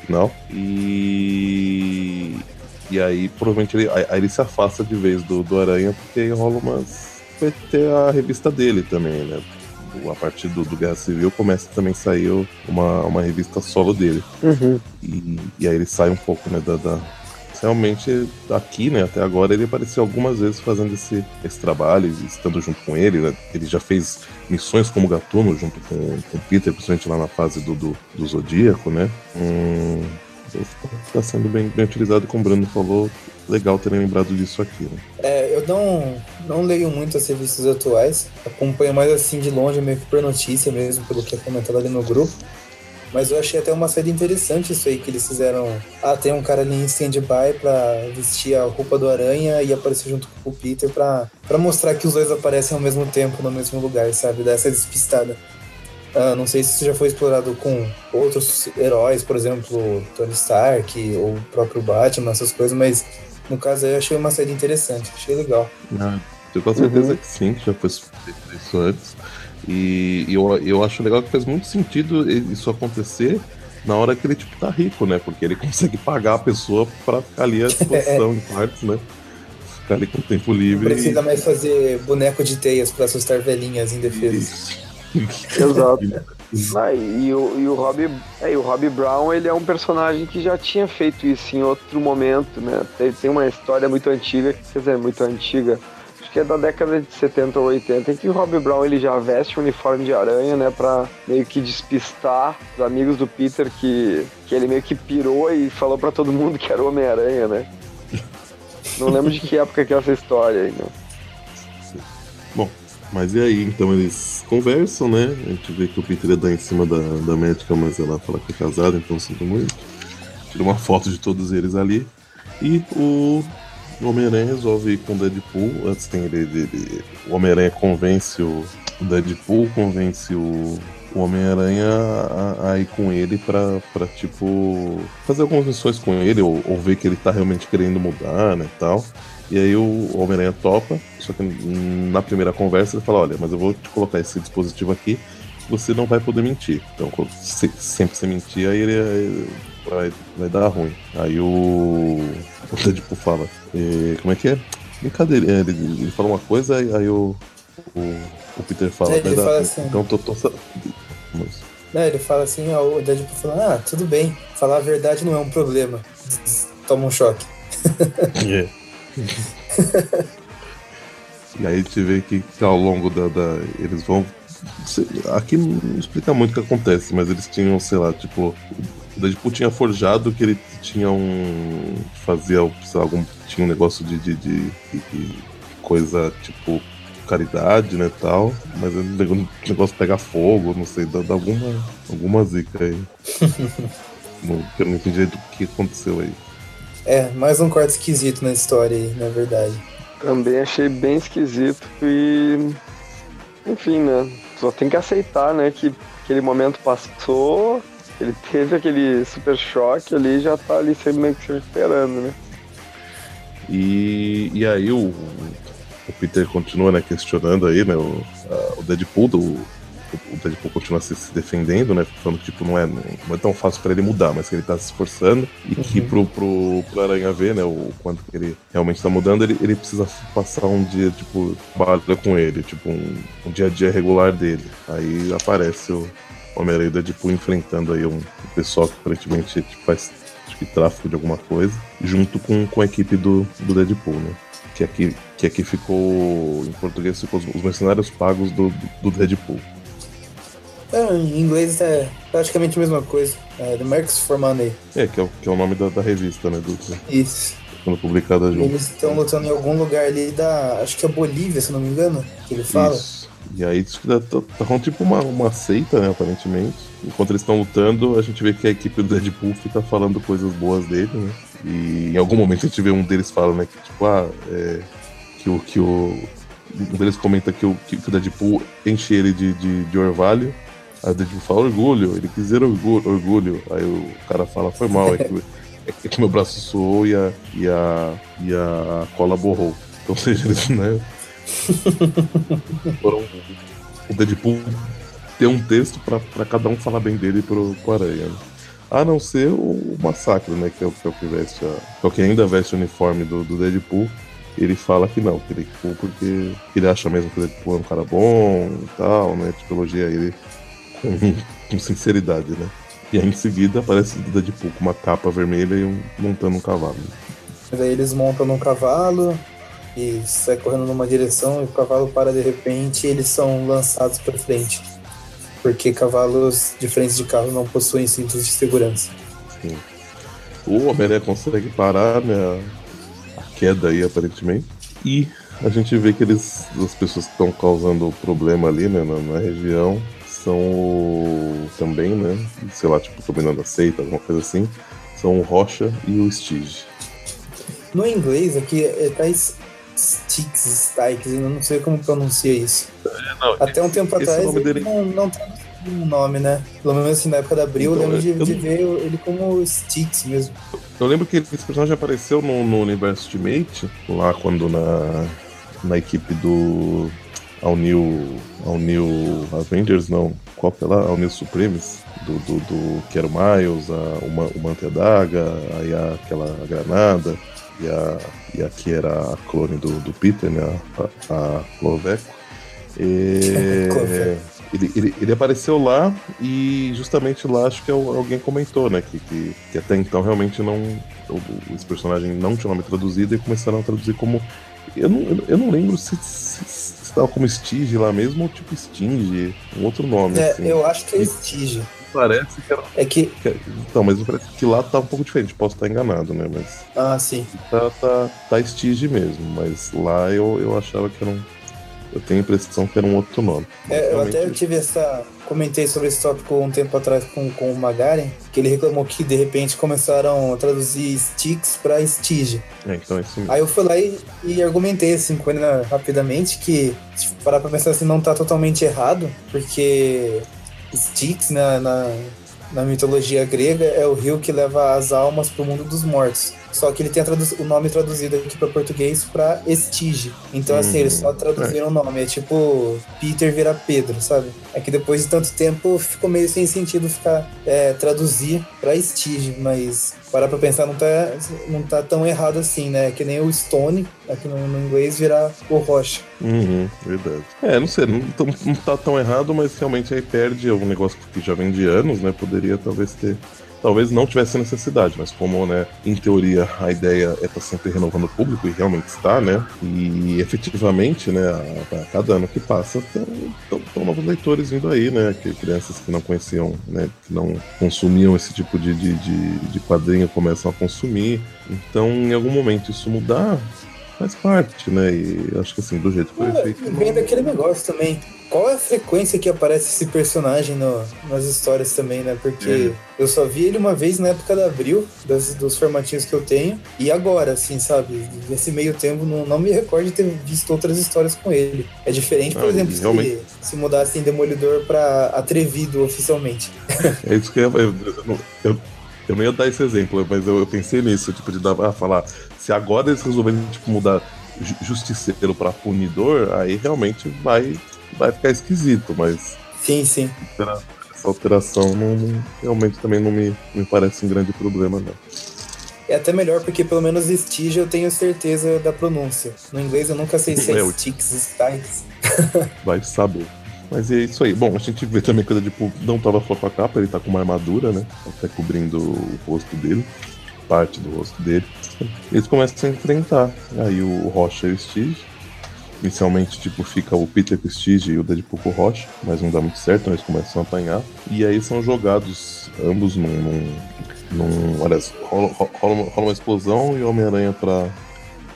final. E. E aí provavelmente ele, aí ele se afasta de vez do, do Aranha, porque aí rola umas. Vai ter a revista dele também, né? A partir do, do, Guerra Civil, começa também a sair uma, uma revista solo dele. Uhum. E, e aí ele sai um pouco, né, da, da realmente aqui, né, até agora ele apareceu algumas vezes fazendo esse, esse trabalho, estando junto com ele, né? Ele já fez missões como Gatuno junto com, com Peter, principalmente lá na fase do, do, do Zodíaco, né? Hum, está sendo bem, bem utilizado, como o Bruno falou, legal terem lembrado disso aqui. Né? É, eu não, não leio muito as revistas atuais, acompanho mais assim de longe, meio que por notícia mesmo, pelo que é comentado ali no grupo. Mas eu achei até uma série interessante isso aí que eles fizeram. Ah, tem um cara ali em stand-by pra vestir a roupa do Aranha e aparecer junto com o Peter pra, pra mostrar que os dois aparecem ao mesmo tempo no mesmo lugar, sabe? Dar essa despistada. Uh, não sei se isso já foi explorado com outros heróis, por exemplo, Tony Stark ou o próprio Batman, essas coisas, mas no caso aí eu achei uma série interessante, achei legal. Ah, tenho com certeza uhum. que sim, que já foi feito isso antes. E, e eu, eu acho legal que faz muito sentido isso acontecer na hora que ele tipo, tá rico, né? Porque ele consegue pagar a pessoa pra ficar ali à disposição em partes, né? Ficar ali com tempo livre. Não precisa mais fazer boneco de teias pra assustar velhinhas indefesas. Exato. Ah, e, o, e, o Robbie, é, o Robbie Brown ele é um personagem que já tinha feito isso em outro momento, né? Tem, tem uma história muito antiga, quer dizer, muito antiga, que é da década de 70 ou 80, em que o Robbie Brown ele já veste o uniforme de aranha, né, pra meio que despistar os amigos do Peter que, que ele meio que pirou e falou para todo mundo que era o Homem-Aranha, né? Não lembro de que época que é essa história aí, né? Bom, mas e aí, então eles conversam, né? A gente vê que o Peter ia dar em cima da, da médica, mas ela fala que é casada, então sinto muito. Tira uma foto de todos eles ali. E o o Homem-Aranha resolve ir com o Deadpool. Tem ele. ele, ele o Homem-Aranha convence o, Deadpool, convence o, o Homem-Aranha a, a, ir com ele pra, pra, tipo, fazer algumas missões com ele, ou, ou ver que ele tá realmente querendo mudar, né, tal. E aí o Homem-Aranha topa, só que na primeira conversa ele fala, olha, mas eu vou te colocar esse dispositivo aqui, você não vai poder mentir. Então, se, sempre você mentir, aí ele, vai, vai dar ruim. Aí o, o Deadpool fala, e, como é que é? Brincadeira, ele, ele fala uma coisa, aí o, o, o Peter fala, é, ele fala assim, então tô, tô, Não, ele fala assim, ó, o Deadpool fala, ah, tudo bem, falar a verdade não é um problema. Toma um choque. É. e aí a gente vê que, que ao longo da, da, Eles vão. Aqui não explica muito o que acontece, mas eles tinham, sei lá, tipo. O Deadpool tinha forjado que ele tinha um. fazia, sei lá, algum. tinha um negócio de, de, de, de coisa tipo caridade, né, tal, mas o negócio pega fogo, não sei, dá, dá alguma, alguma zica aí. não, eu não entendi do que aconteceu aí. É, mais um corte esquisito na história aí, na verdade. Também achei bem esquisito e. Enfim, né? Só tem que aceitar, né, que aquele momento passou, ele teve aquele super choque ali já tá ali sempre meio que se recuperando, né? E, e aí o, o Peter continua né, questionando aí, né? O, a, o Deadpool, do, o Deadpool continua se, se, defendendo, né? Falando que tipo, não, é, não é tão fácil para ele mudar, mas que ele tá se esforçando e uhum. que pro, pro, pro Aranha ver, né, o quanto que ele realmente tá mudando, ele, ele precisa passar um dia, tipo, trabalha com ele, tipo, um, um dia a dia regular dele. Aí aparece o, Homem-Aranha e Deadpool enfrentando aí um, pessoal que aparentemente tipo, faz acho que tráfico de alguma coisa, junto com, com a equipe do, do Deadpool, né? Que aqui, que aqui ficou, em português, ficou os, mercenários pagos do, do, do Deadpool. É, em inglês é praticamente a mesma coisa. É, The Mercs for Money. É, que é o, que é o nome da, da revista, né? Do, Isso. Quando publicada junto. Eles estão lutando em algum lugar ali da. Acho que é Bolívia, se não me engano, que ele fala. Isso. E aí tá tipo uma, uma seita, né, aparentemente. Enquanto eles estão lutando, a gente vê que a equipe do Deadpool fica falando coisas boas dele, né? E em algum momento a gente vê um deles falando, né, que tipo, ah, é, que o. Que o um deles comenta que o, que, o Deadpool enche ele de, de, de orvalho. Aí o Deadpool fala orgulho, ele quis dizer orgulho, orgulho. Aí o cara fala, foi mal, é que, é que meu braço suou e a, e a, e a cola borrou. Então, seja, né? Foram o Deadpool ter um texto para cada um falar bem dele pro, pro Aranha. A não ser o Massacre, né? Que é o que, é o que veste a, é o que ainda veste o uniforme do, do Deadpool. Ele fala que não, que ele porque ele acha mesmo que o Deadpool é um cara bom e tal, né? Tipo, ele com, com sinceridade, né? E aí em seguida aparece o Deadpool com uma capa vermelha e um, montando um cavalo. Mas aí eles montam num cavalo, e sai correndo numa direção e o cavalo para de repente e eles são lançados para frente. Porque cavalos diferentes de carro não possuem cintos de segurança. Sim. O Homem-Aranha consegue parar né, a queda aí, aparentemente. E a gente vê que eles, as pessoas que estão causando problema ali né, na, na região são o, também, né? Sei lá, tipo, dominando a seita, alguma coisa assim. São o Rocha e o Stige. No inglês aqui é, tá Sticks, Stikes, eu não sei como pronuncia isso. É, não, Até um tempo atrás dele... não, não, um nome, né? Pelo menos assim, na época da Abril, Então, eu lembro de, eu de ver ele como Sticks mesmo. Eu lembro que esse personagem apareceu no, no universo Ultimate, lá quando na, na equipe do. Ao New. Ao New Avengers, não. Qual que é lá? Ao New Supremes. Do, do, do que era o Miles, a, uma, o Manta Daga, aí a, aquela granada, e a, e a que era a clone do, do Peter, né? A, a Cloveco. E- ele, ele, ele apareceu lá e justamente lá acho que al- alguém comentou, né? Que, que, que até então realmente não. Esse personagem não tinha nome traduzido e começaram a traduzir como. Eu não, eu- não lembro se, se, se estava como Stige lá mesmo ou tipo Stinge, um outro nome. É, assim. eu acho que é Stige. Parece que era. É que. Então, mas parece que lá tá um pouco diferente, posso estar enganado, né? Mas Ah, sim. tá, tá, tá Stige mesmo, mas lá eu, eu achava que era um. Eu tenho a impressão que era um outro nome. É, eu até tive essa. Comentei sobre esse tópico um tempo atrás com, com o Magaren, que ele reclamou que de repente começaram a traduzir Sticks pra Stige. É, então é isso mesmo. Aí eu fui lá e, e argumentei assim com ele né, rapidamente que, se parar pra pensar assim, não tá totalmente errado, porque Styx na, na, na mitologia grega é o rio que leva as almas pro mundo dos mortos. Só que ele tem o nome traduzido aqui para português pra Estige. Então, assim, Uhum. eles só traduziram o nome. É tipo Peter vira Pedro, sabe? É que depois de tanto tempo ficou meio sem sentido ficar é, traduzir pra Estige, mas parar pra pensar não tá, não tá tão errado assim, né? Que nem o Stone, aqui no, no inglês, virar o Rocha. Uhum, verdade. É, não sei, não, não tá tão errado, mas realmente aí perde um negócio que já vem de anos, né? Poderia talvez ter. Talvez não tivesse necessidade, mas como, né, em teoria, a ideia é estar sempre renovando o público, e realmente está, né? E efetivamente, né, a, a cada ano que passa, estão novos leitores vindo aí, né? Que crianças que não conheciam, né, que não consumiam esse tipo de, de, de, de quadrinho começam a consumir. Então, em algum momento isso mudar, faz parte, né? E acho que assim, do jeito que foi feito. E vem daquele negócio também. Qual é a frequência que aparece esse personagem no- nas histórias também, né? Porque eu só vi ele uma vez na época da Abril, das- dos formatinhos que eu tenho, e agora, assim, sabe? Nesse meio tempo, não, não me recordo de ter visto outras histórias com ele. É diferente, por Ah, exemplo, e se, realmente- se mudassem Demolidor pra Atrevido oficialmente. É isso que eu, eu, eu, eu, não ia dar esse exemplo, mas eu, eu pensei nisso, tipo, de dar, ah, falar, se agora eles resolverem tipo, mudar ju- justiceiro pra punidor, aí realmente vai, vai ficar esquisito, mas Sim, sim. essa alteração não, não- realmente também não me, me parece um grande problema, não. É até melhor porque pelo menos Stige eu tenho certeza da pronúncia. No inglês eu nunca sei se é É, o- Sticks, Stikes. Vai saber. Mas é isso aí. Bom, a gente vê também que o Deadpool não tava só com a capa, ele tá com uma armadura, né? Até cobrindo o rosto dele, parte do rosto dele. Eles começam a enfrentar. Aí o Rocha e o Steve. Inicialmente, tipo, fica o Peter Steve e o Deadpool Rocha, mas não dá muito certo, então eles começam a apanhar. E aí são jogados ambos num. num, num olha, rola, rola, uma- rola uma explosão e o Homem-Aranha pra,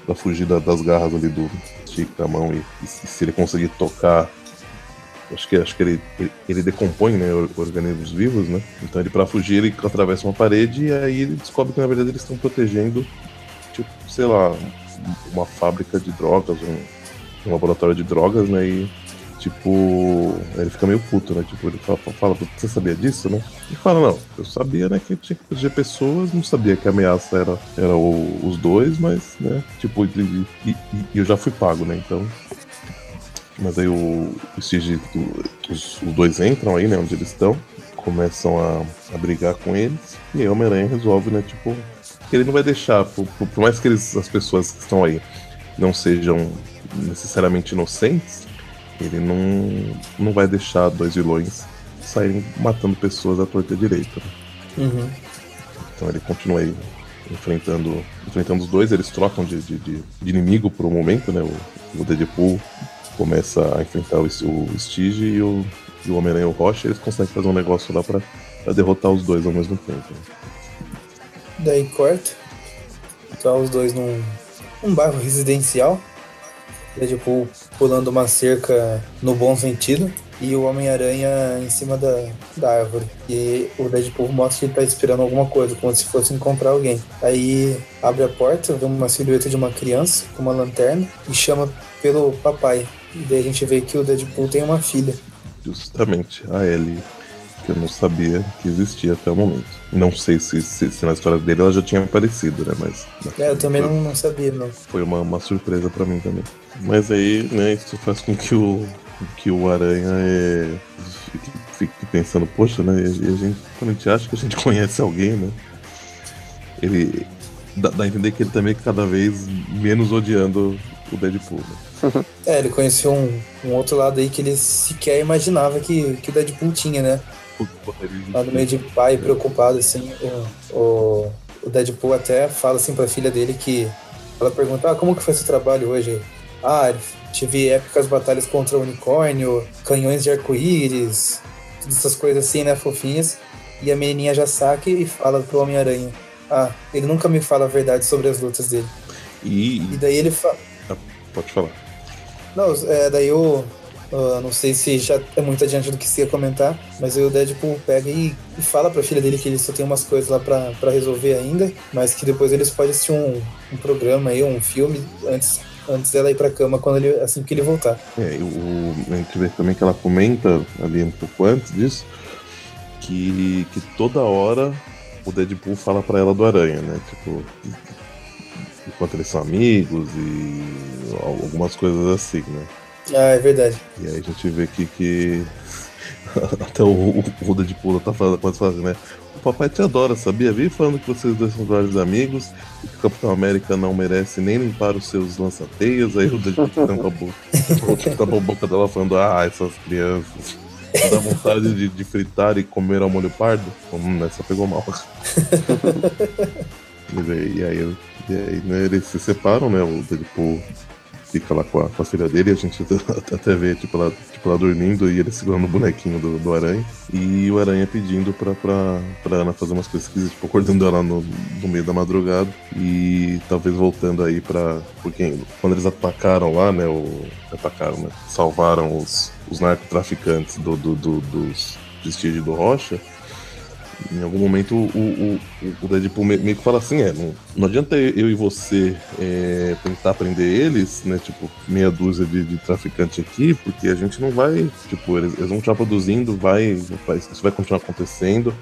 pra fugir da- das garras ali do Steve com a mão e, e se ele conseguir tocar Acho que, acho que ele, ele, ele decompõe né, or- organismos vivos, né? Então ele, pra fugir, ele atravessa uma parede e aí ele descobre que na verdade eles estão protegendo, tipo, sei lá, uma fábrica de drogas, um, um laboratório de drogas, né? E tipo, ele fica meio puto, né? Tipo, ele fala, fala, você sabia disso, né? E fala, não, eu sabia, né, que tinha que proteger pessoas, não sabia que a ameaça era, era o- os dois, mas, né, tipo, e, e- e eu já fui pago, né? Então, mas aí o, o o- os, os dois entram aí, né, onde eles estão, começam a, a brigar com eles, e aí o Homem-Aranha resolve, né, tipo, que ele não vai deixar, por, por- por mais que eles, as pessoas que estão aí não sejam necessariamente inocentes, ele não, não vai deixar dois vilões saírem matando pessoas à torta direita. né? Uhum. Então ele continua aí enfrentando, enfrentando os dois, eles trocam de, de, de- inimigo por um momento, né? O, o Deadpool começa a enfrentar o, o Stige e o, e o Homem-Aranha e o Rocha, eles conseguem fazer um negócio lá pra, pra derrotar os dois ao mesmo tempo. né? Daí corta. Tá os dois num, num bairro residencial. Deadpool pulando uma cerca no bom sentido. E o Homem-Aranha em cima da, da árvore. E o Deadpool mostra que ele tá esperando alguma coisa, como se fosse encontrar alguém. Aí abre a porta, vê uma silhueta de uma criança com uma lanterna e chama pelo papai. E daí a gente vê que o Deadpool tem uma filha. Justamente, a Ellie. que eu não sabia que existia até o momento. Não sei se, se, se na história dele ela já tinha aparecido, né? Mas. É, eu também não, não sabia, não. Foi uma, uma surpresa para mim também. Mas aí, né, isso faz com que o, que o Aranha é, fique, fique pensando, poxa, né? E a gente, quando a gente acha que a gente conhece alguém, né? Ele. Dá, dá a entender que ele também é cada vez menos odiando o Deadpool. Né? é, ele conheceu um, um outro lado aí que ele sequer imaginava que, que o Deadpool tinha, né? Lá no meio de pai preocupado, assim, o, o, o Deadpool até fala assim pra filha dele que ela pergunta, ah, como que foi seu trabalho hoje? Ah, tive épicas batalhas contra o unicórnio, canhões de arco-íris, todas essas coisas assim, né, fofinhas. E a menininha já saca e fala pro Homem-Aranha, ah, ele nunca me fala a verdade sobre as lutas dele. E, e daí ele fala... Ah, pode falar. Não, é, daí eu Uh, não sei se já é muito adiante do que se ia comentar, mas o Deadpool pega e, e fala pra filha dele que ele só tem umas coisas lá pra resolver ainda, mas que depois eles podem assistir um, um programa aí, um filme, antes, antes dela ir pra cama, quando ele, assim que ele voltar. É, o, a gente vê também que ela comenta ali um pouco antes disso, que, que toda hora o Deadpool fala pra ela do Aranha, né? Tipo, enquanto eles são amigos e algumas coisas assim, né? Ah, é verdade. E aí a gente vê aqui que até o, o, o Deadpool tá falando, pode fazer, né? O papai te adora, sabia? Vim falando que vocês dois são vários amigos e que o Capitão América não merece nem limpar os seus lançateios. Aí o Deadpool tampa a boca, tampa a boca dela falando, ah, essas crianças. Dá vontade de, de, fritar e comer ao molho pardo? Hum, essa pegou mal. e aí, e aí né, eles se separam, né? O Deadpool fica lá com a, com a filha dele, a gente até vê, tipo, ela, tipo, ela dormindo e ele segurando o bonequinho do, do Aranha. E o Aranha pedindo pra, pra, pra Ana fazer umas pesquisas, tipo, acordando ela no, no meio da madrugada. E talvez voltando aí pra. Porque quando eles atacaram lá, né? O, atacaram, né? Salvaram os, os narcotraficantes do, do, do dos vestígios do Rocha em algum momento o, o, o Deadpool meio que fala assim, é, não, não adianta eu e você é, tentar prender eles, né, tipo, meia dúzia de, de traficante aqui, porque a gente não vai, tipo, eles, eles vão continuar produzindo, vai, vai, isso vai continuar acontecendo,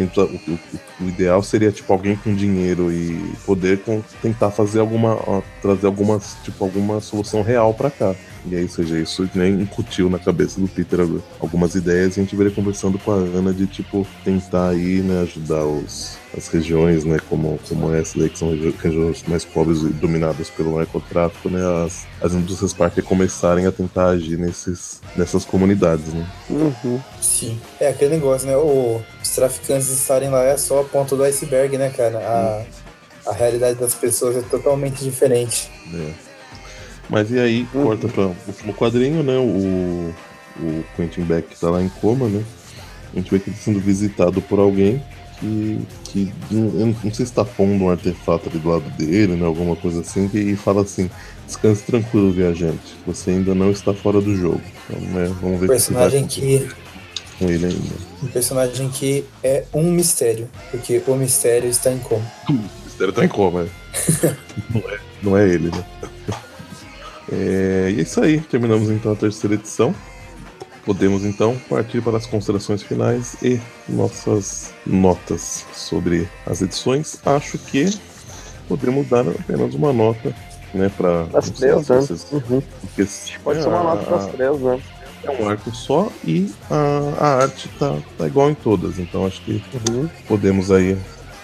o, o, o, ideal seria, tipo, alguém com dinheiro e poder com, tentar fazer alguma, ó, trazer algumas, tipo, alguma solução real para cá. E aí, seja, isso nem incutiu na cabeça do Peter algumas ideias e a gente veio conversando com a Ana de, tipo, tentar aí, né, ajudar os, as regiões, né, como, como essa daí, que são regiões mais pobres e dominadas pelo narcotráfico, né, as, as indústrias parque começarem a tentar agir nesses, nessas comunidades, né. Uhum. Sim. É aquele negócio, né, o, os traficantes estarem lá é só a ponta do iceberg, né, cara? A, a realidade das pessoas é totalmente diferente. É. Mas e aí, uhum. corta para o último quadrinho, né? O, o Quentin Beck tá lá em coma, né? A gente vê que ele tá sendo visitado por alguém que, que eu não, sei se está pondo um artefato ali do lado dele, né? Alguma coisa assim, e fala assim: descanse tranquilo, viajante. Você ainda não está fora do jogo. Então, né, vamos ver um personagem que com ele ainda. Um personagem que é um mistério, porque o mistério está em coma. O mistério está em coma, é. não, é não é ele, né? É, e é isso aí, terminamos então a terceira edição. Podemos então partir para as considerações finais e nossas notas sobre as edições. Acho que podemos dar apenas uma nota, né, para as três, né? Vocês, uhum. porque, pode ser uma nota para as três, né? É um arco só e a, a arte tá, tá igual em todas, então acho que uhum. podemos aí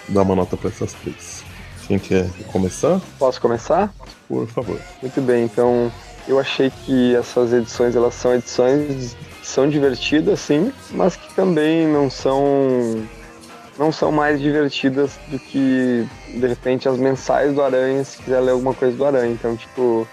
dar uma nota para essas três. Quem quer começar? Posso começar? Por favor. Muito bem, então eu achei que essas edições elas são edições são divertidas, sim, mas que também não são não são mais divertidas do que de repente as mensais do Aranha, se quiser ler alguma coisa do Aranha. Então, tipo,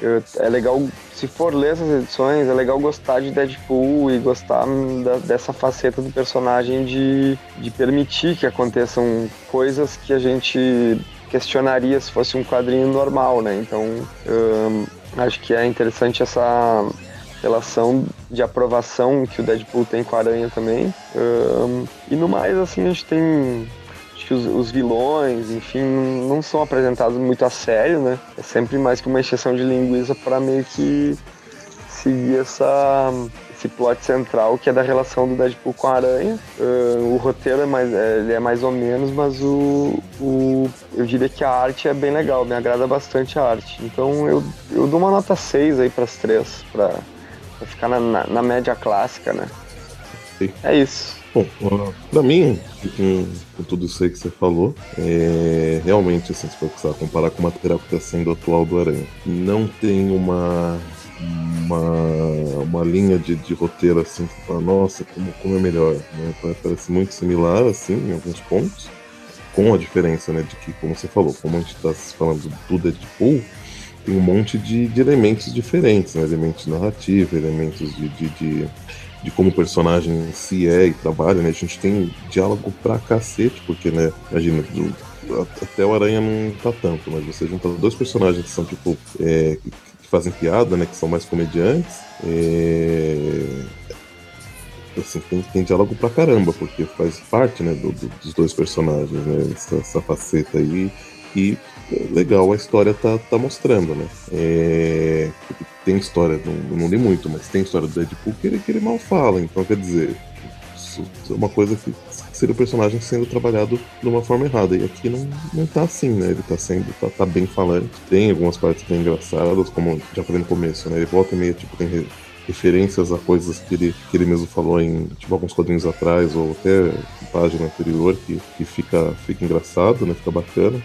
eu, é legal se for ler essas edições, é legal gostar de Deadpool e gostar da, dessa faceta do personagem de, de permitir que aconteçam coisas que a gente questionaria se fosse um quadrinho normal, né? Então, hum, acho que é interessante essa relação de aprovação que o Deadpool tem com a Aranha também. Hum, e no mais, assim, a gente tem os, os, vilões, enfim, não são apresentados muito a sério, né? É sempre mais que uma exceção de linguiça para meio que seguir essa, esse plot central que é da relação do Deadpool com a Aranha. Uh, o roteiro é mais, é, ele é mais ou menos, mas o, o, eu diria que a arte é bem legal, me agrada bastante a arte. Então eu, eu dou uma nota 6 aí para as três, para ficar na, na, na, média clássica, né? Sim. É isso. Bom, pra mim, com, com, tudo isso aí que você falou, é, realmente, assim, se for precisar comparar com o material que está sendo atual do Aranha, não tem uma uma, uma linha de, de roteiro assim que fala, nossa, como, como é melhor. Né? Parece muito similar, assim, em alguns pontos, com a diferença, né, de que, como você falou, como a gente está falando do Deadpool, tem um monte de, de elementos diferentes, né? elementos narrativos, elementos de, de, de, de, como o personagem em si é e trabalha, né? A gente tem diálogo pra cacete, porque, né, imagina, até o Aranha não tá tanto, mas você junta dois personagens que são, tipo, é, que fazem piada, né? Que são mais comediantes. É... Assim, tem, tem diálogo pra caramba, porque faz parte, né, do, do, dos dois personagens, né? Essa, essa faceta aí. E legal a história tá, tá mostrando, né? É, tem história, não, não li muito, mas tem história do Deadpool que ele, que ele mal fala, então quer dizer, é uma coisa que seria o personagem sendo trabalhado de uma forma errada. E aqui não, não tá assim, né? Ele tá sendo, tá, tá bem falante. Tem algumas partes bem engraçadas, como já falei no começo, né? Ele volta e meio, tipo, tem referências a coisas que ele, que ele mesmo falou em tipo, alguns quadrinhos atrás ou até página anterior que, que fica, fica engraçado, né? Fica bacana.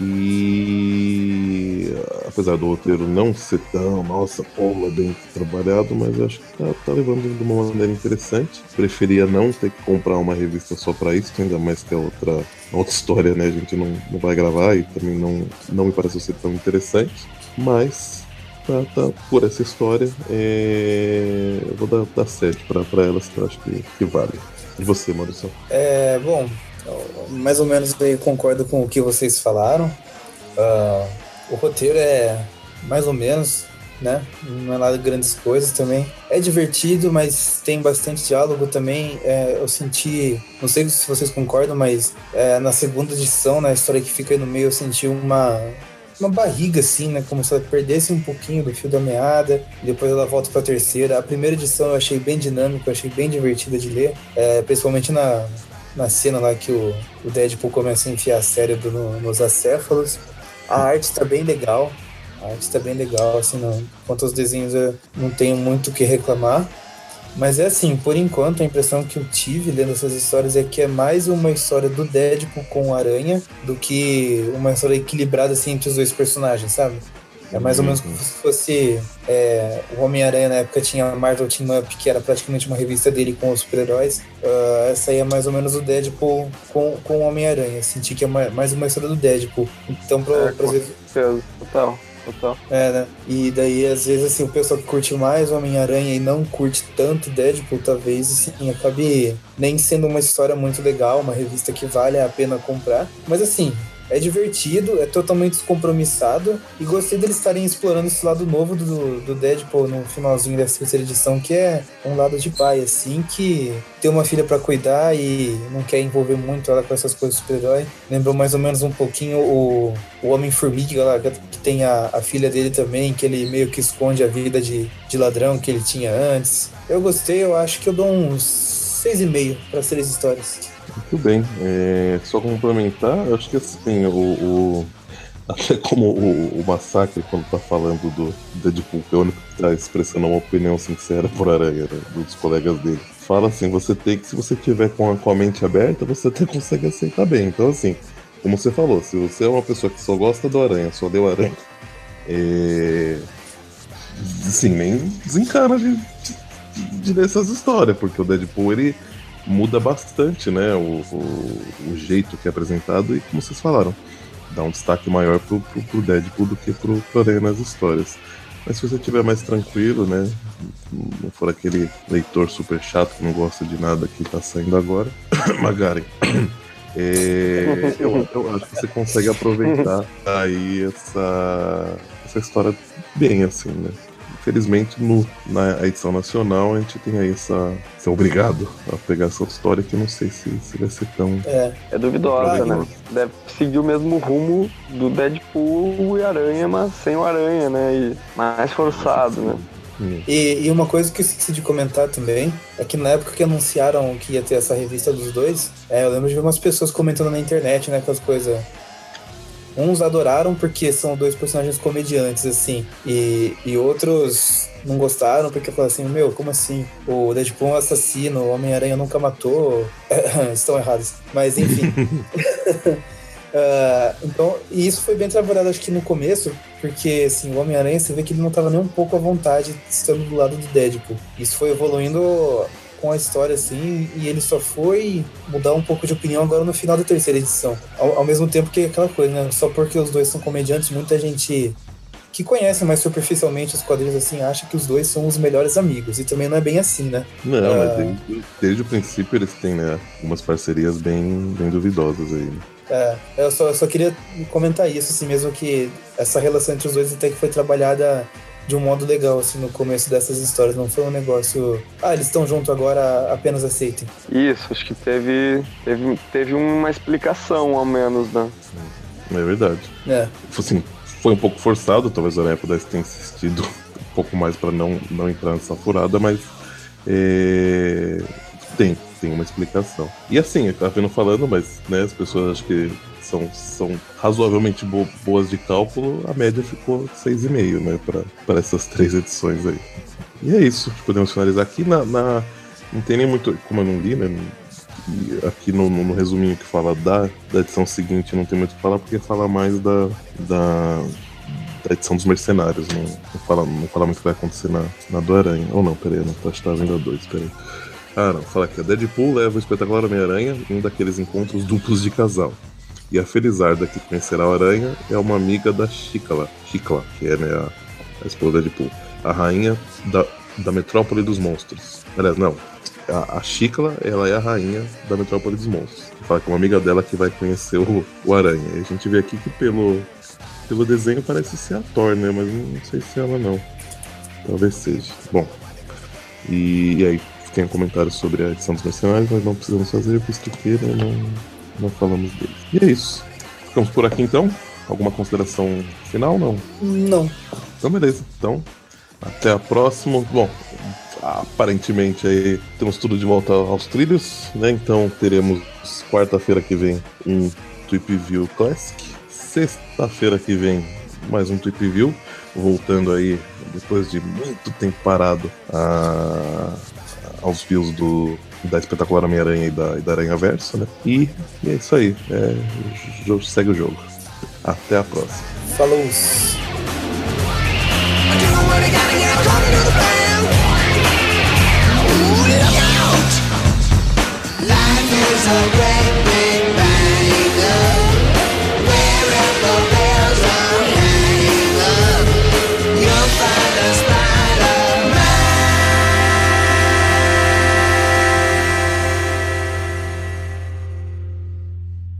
E apesar do roteiro não ser tão, nossa, pô, bem trabalhado, mas acho que tá, tá, levando de uma maneira interessante. Preferia não ter que comprar uma revista só para isso, ainda mais que é outra, outra história, né? A gente não, não vai gravar e também não, não me parece ser tão interessante. Mas tá, tá por essa história, é... eu vou dar, dar 7 para elas, que eu acho que, que vale. E você, Maurício? É, bom, mais ou menos eu concordo com o que vocês falaram. Uh, o roteiro é mais ou menos, né? Não é nada de grandes coisas também. É divertido, mas tem bastante diálogo também. É, eu senti, não sei se vocês concordam, mas é, na segunda edição, na história que fica aí no meio, eu senti uma uma barriga assim, né? Como se ela perdesse um pouquinho do fio da meada, depois ela volta para a terceira. A primeira edição eu achei bem dinâmico, eu achei bem divertida de ler, é, principalmente na, na cena lá que o, o Deadpool começa a enfiar cérebro no, nos acéfalos. A arte está bem legal. A arte está bem legal, assim, não, quanto aos desenhos eu não tenho muito o que reclamar. Mas é assim, por enquanto, a impressão que eu tive lendo essas histórias é que é mais uma história do Deadpool com o Aranha do que uma história equilibrada assim entre os dois personagens, sabe? É mais ou menos como se fosse é, o Homem-Aranha na época tinha a Marvel Team Up, que era praticamente uma revista dele com os super-heróis. Uh, essa aí é mais ou menos o Deadpool com, com o Homem-Aranha. Senti que é mais uma história do Deadpool. Então, pra, é, pra vezes... total. Total. É, né? E daí, às vezes, assim, o pessoal que curte mais Homem-Aranha e não curte tanto Deadpool, talvez, assim, acabe nem sendo uma história muito legal, uma revista que vale a pena comprar. Mas, assim, é divertido, é totalmente descompromissado e gostei deles estarem explorando esse lado novo do, do Deadpool no finalzinho dessa terceira edição, que é um lado de pai, assim, que tem uma filha para cuidar e não quer envolver muito ela com essas coisas super-herói. Lembrou mais ou menos um pouquinho o, o Homem-Formiga lá, que tem a, a filha dele também, que ele meio que esconde a vida de, de ladrão que ele tinha antes. Eu gostei, eu acho que eu dou uns 6,5 para as três histórias. Muito bem. É, só complementar, acho que assim, o, o até como o, o, Massacre, quando tá falando do Deadpool, que é o único que tá expressando uma opinião sincera por Aranha, né, dos colegas dele. Fala assim, você tem que, se você tiver com a, com a mente aberta, você até consegue aceitar bem. Então, assim, como você falou, se você é uma pessoa que só gosta do Aranha, só deu Aranha, é... assim, nem desencana de, de, de ler essas histórias, porque o Deadpool, ele muda bastante, né, o, o, o, jeito que é apresentado e como vocês falaram, dá um destaque maior pro, pro, pro Deadpool do que pro, pro nas histórias. Mas se você estiver mais tranquilo, né, não for aquele leitor super chato que não gosta de nada que tá saindo agora, Magari, é, eu, eu, acho que você consegue aproveitar aí essa, essa história bem, assim, né. Infelizmente, no, na edição nacional, a gente tem aí essa. ser obrigado a pegar essa história que eu não sei se, se vai ser tão. É, é duvidosa, né? Deve seguir o mesmo rumo do Deadpool e Aranha, mas sem o Aranha, né? E mais forçado, né? Hum. E, e, uma coisa que eu esqueci de comentar também é que na época que anunciaram que ia ter essa revista dos dois, é, eu lembro de ver umas pessoas comentando na internet, né, com as coisas. Uns adoraram porque são dois personagens comediantes, assim, e, e outros não gostaram porque falaram assim: Meu, como assim? O Deadpool é um assassino, o Homem-Aranha nunca matou. Estão errados. Mas enfim. Uh, então, e isso foi bem trabalhado, acho que no começo, porque assim, o Homem-Aranha, você vê que ele não estava nem um pouco à vontade estando do lado do Deadpool. Isso foi evoluindo com a história, assim, e ele só foi mudar um pouco de opinião agora no final da terceira edição. Ao, ao mesmo tempo que aquela coisa, né? Só porque os dois são comediantes, muita gente que conhece mais superficialmente os quadrinhos assim acha que os dois são os melhores amigos. E também não é bem assim, né? Não, uh... mas desde, desde, o princípio eles têm, né, umas parcerias bem, bem duvidosas aí. Né? É, eu só, eu só queria comentar isso, assim, mesmo que essa relação entre os dois até que foi trabalhada de um modo legal, assim, no começo dessas histórias. Não foi um negócio. Ah, eles estão juntos agora, apenas aceitem. Isso, acho que teve, teve, teve uma explicação, ao menos, né? É verdade. É. Assim, foi um pouco forçado, talvez a Aranha pudesse ter insistido um pouco mais para não, não entrar nessa furada, mas. É... Tem, tem uma explicação. E assim, eu tava vendo falando, mas né, as pessoas acho que são, são razoavelmente bo boas de cálculo, a média ficou 6,5, né, para essas três edições aí. E é isso, podemos finalizar aqui. Na, na, não tem nem muito, como eu não li, né, aqui no, no, resuminho que fala da, da edição seguinte não tem muito o que falar, porque fala mais da, da, da edição dos mercenários, não, não, fala, não fala muito o que vai acontecer na, na do Aranha. Ou não, peraí, não, que tá vendo a dois, peraí. Ah, não, fala aqui. A Deadpool leva o espetacular Homem-Aranha em um daqueles encontros duplos de casal. E a Felizarda, que conhecerá o Aranha, é uma amiga da Chicla, Chicla que é né, a, a esposa da Deadpool, a rainha da, da Metrópole dos Monstros. Aliás, não. A, a Chicla, ela é a rainha da Metrópole dos Monstros. Fala que é uma amiga dela que vai conhecer o, o Aranha. E a gente vê aqui que pelo, pelo desenho parece ser a Thor, né? Mas não sei se é ela não. Talvez seja. Bom. E, e aí, tem comentários sobre a edição dos mercenários, mas não precisamos fazer, visto que né, não, não falamos deles. E é isso. Ficamos por aqui então. Alguma consideração final? Não? Não. Então, beleza. Então, até a próxima. Bom, aparentemente aí temos tudo de volta aos trilhos, né? Então teremos quarta-feira que vem um Tweep View Classic. Sexta-feira que vem mais um Tweep View. Voltando aí, depois de muito tempo parado, a aos views do, da espetacular Homem-Aranha e da, e da Aranha Verso, né? E, e, é isso aí. É, o jogo, segue o jogo. Até a próxima. Falou! A